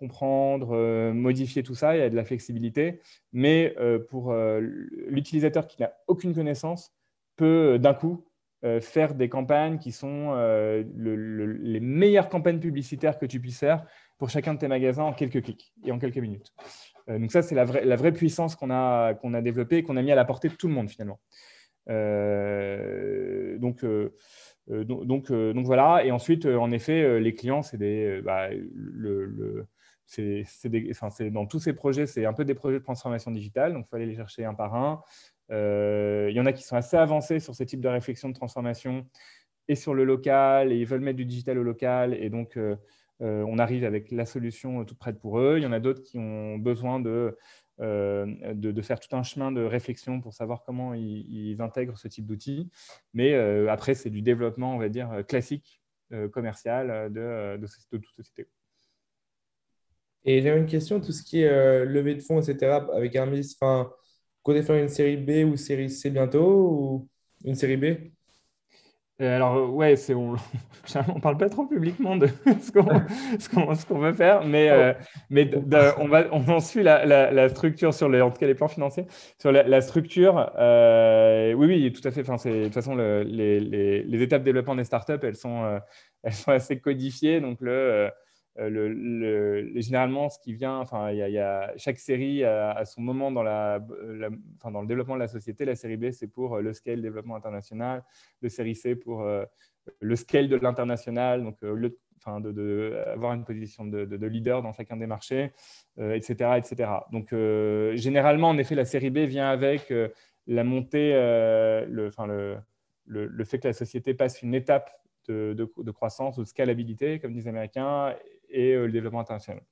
comprendre, euh, modifier tout ça, il y a de la flexibilité. Mais euh, pour euh, l'utilisateur qui n'a aucune connaissance, peut d'un coup faire des campagnes qui sont les meilleures campagnes publicitaires que tu puisses faire pour chacun de tes magasins en quelques clics et en quelques minutes. donc ça, c'est la vraie, la vraie puissance qu'on a, qu'on a développée et qu'on a mis à la portée de tout le monde finalement. donc, donc, donc, voilà. Et ensuite, en effet, les clients, c'est des, bah, le, c'est dans tous ces projets, c'est un peu des projets de transformation digitale, donc il faut aller les chercher un par un. Euh, il y en a qui sont assez avancés sur ce type de réflexion de transformation et sur le local, et ils veulent mettre du digital au local, et donc euh, euh, on arrive avec la solution toute prête pour eux. Il y en a d'autres qui ont besoin de, faire tout un chemin de réflexion pour savoir comment ils, intègrent ce type d'outils. Mais après, c'est du développement, on va dire, classique, commercial de toute société. Et j'avais une question, tout ce qui est euh, levée de fonds, etc., avec Hermes, enfin, comptez faire une série B ou série C bientôt ou une série B? Euh, alors, euh, ouais, c'est, on [LAUGHS] ne parle pas trop publiquement de [LAUGHS] ce qu'on, ce qu'on, veut faire, mais, oh. mais on, va, on en suit la, la, structure sur les, en tout cas les plans financiers. Sur la, structure, oui, oui, tout à fait. Enfin, de toute façon, le, les, les, les, étapes de développement des startups, elles sont, elles sont assez codifiées. Donc, le, euh, le, généralement, ce qui vient, enfin, il y, a, chaque série a, son moment dans, la, dans le développement de la société. La série B, c'est pour euh, le scale développement international. Le série C pour euh, le scale de l'international. Donc, au lieu de, enfin, de, avoir une position de, leader dans chacun des marchés, etc., etc. Donc, généralement, en effet, la série B vient avec la montée, le, enfin, le, le, fait que la société passe une étape de, croissance ou de scalabilité, comme disent les Américains, et le développement international.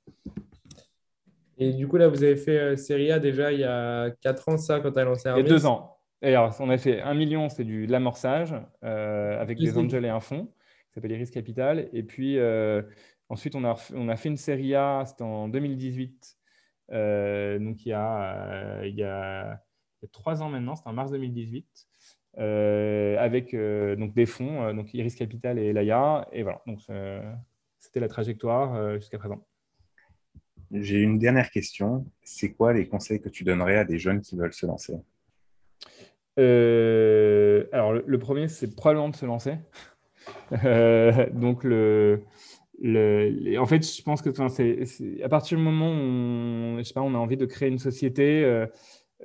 Et du coup, là, vous avez fait Serie A déjà il y a 4 ans, ça, quand tu as lancé Hermès Il y a 2 ans. alors, on a fait 1 million, c'est de l'amorçage avec des angels et un fonds qui s'appelle Iris Capital. Et puis, ensuite, on a, on a fait une Serie A, c'était en 2018. donc, il y a, il y a il y a trois ans maintenant, c'était en mars 2018, euh, avec euh, donc des fonds, euh, donc Iris Capital et Laia. Et voilà, donc c'était la trajectoire jusqu'à présent. J'ai une dernière question. C'est quoi les conseils que tu donnerais à des jeunes qui veulent se lancer? Alors, le, premier, c'est probablement de se lancer. [LAUGHS] donc, le, le, en fait, je pense que c'est à partir du moment où on, je sais pas, on a envie de créer une société, euh,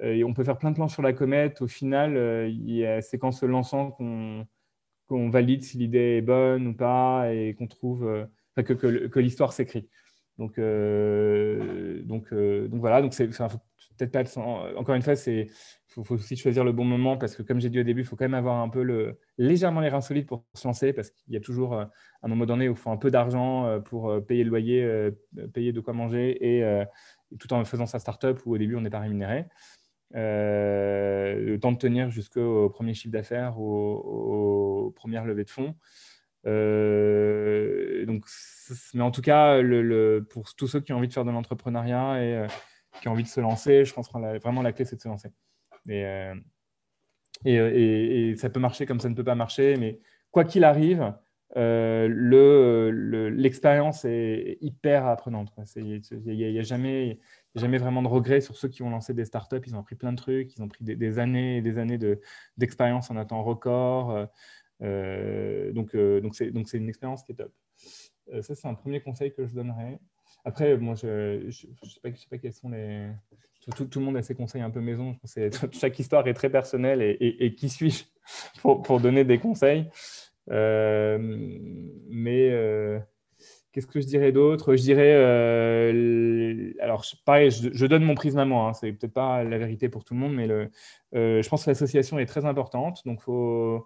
et on peut faire plein de plans sur la comète. Au final, euh, c'est qu'en se lançant qu'on valide si l'idée est bonne ou pas et qu'on trouve euh, que, l'histoire s'écrit. Donc, donc, donc voilà, donc c'est peut-être pas encore une fois, c'est faut, aussi choisir le bon moment parce que comme j'ai dit au début, il faut quand même avoir un peu légèrement les reins solides pour se lancer parce qu'il y a toujours un moment donné où il faut un peu d'argent pour payer le loyer, payer de quoi manger et, tout en faisant sa startup où au début on n'est pas rémunéré. Euh, le temps de tenir jusqu'au premier chiffre d'affaires, aux, premières levées de fonds. Euh, donc, mais en tout cas, pour tous ceux qui ont envie de faire de l'entrepreneuriat et euh, qui ont envie de se lancer, je pense que vraiment la clé, c'est de se lancer. Et, et, ça peut marcher comme ça ne peut pas marcher, mais quoi qu'il arrive, l'expérience est hyper apprenante. Il n'y a, jamais, vraiment de regrets sur ceux qui ont lancé des startups. Ils ont appris plein de trucs, ils ont pris des, années et des années d'expérience en un temps record. Euh, euh, donc, euh, donc c'est une expérience qui est top. ça, c'est un premier conseil que je donnerais. Après, moi, je ne sais, pas, sais pas quels sont les. Tout, tout, le monde a ses conseils un peu maison. [LAUGHS] chaque histoire est très personnelle et, qui suis-je [LAUGHS] pour, pour, donner des conseils? Mais Qu'est-ce que je dirais d'autre? Je dirais, euh, alors pareil, je, donne mon prisme à moi, hein, c'est peut-être pas la vérité pour tout le monde, mais le, euh, je pense que l'association est très importante. Donc, faut, euh,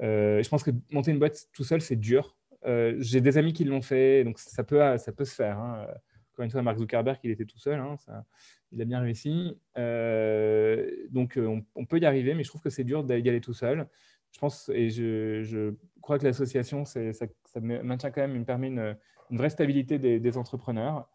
je pense que monter une boîte tout seul, c'est dur. J'ai des amis qui l'ont fait, donc ça peut, ça peut se faire. Hein. Encore une fois, Mark Zuckerberg, il était tout seul, hein, il a bien réussi. donc, on, peut y arriver, mais je trouve que c'est dur d'y aller tout seul. Je pense, et je, crois que l'association, ça, ça, maintient quand même une, permet une, vraie stabilité des, entrepreneurs.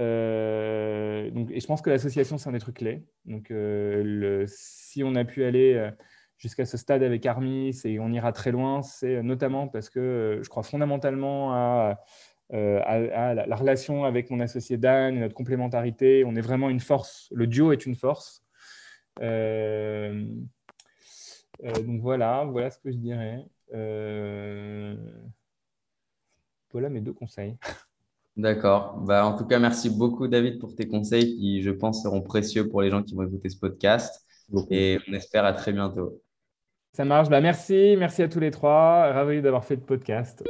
Euh, et je pense que l'association, c'est un des trucs clés. Donc, euh, si on a pu aller euh, jusqu'à ce stade avec Armis et on ira très loin, c'est notamment parce que je crois fondamentalement à, à, la, relation avec mon associé Dan, notre complémentarité. On est vraiment une force. Le duo est une force. donc voilà, voilà ce que je dirais. Voilà mes deux conseils. D'accord. Bah, en tout cas, merci beaucoup, David, pour tes conseils qui, je pense, seront précieux pour les gens qui vont écouter ce podcast. Et on espère à très bientôt. Ça marche. Bah, merci. Merci à tous les trois. Ravi d'avoir fait le podcast.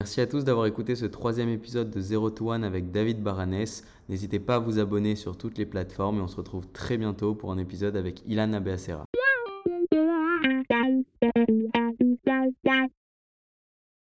Merci à tous d'avoir écouté ce troisième épisode de Zero to One avec David Baranès. N'hésitez pas à vous abonner sur toutes les plateformes et on se retrouve très bientôt pour un épisode avec Ilan Abeacera.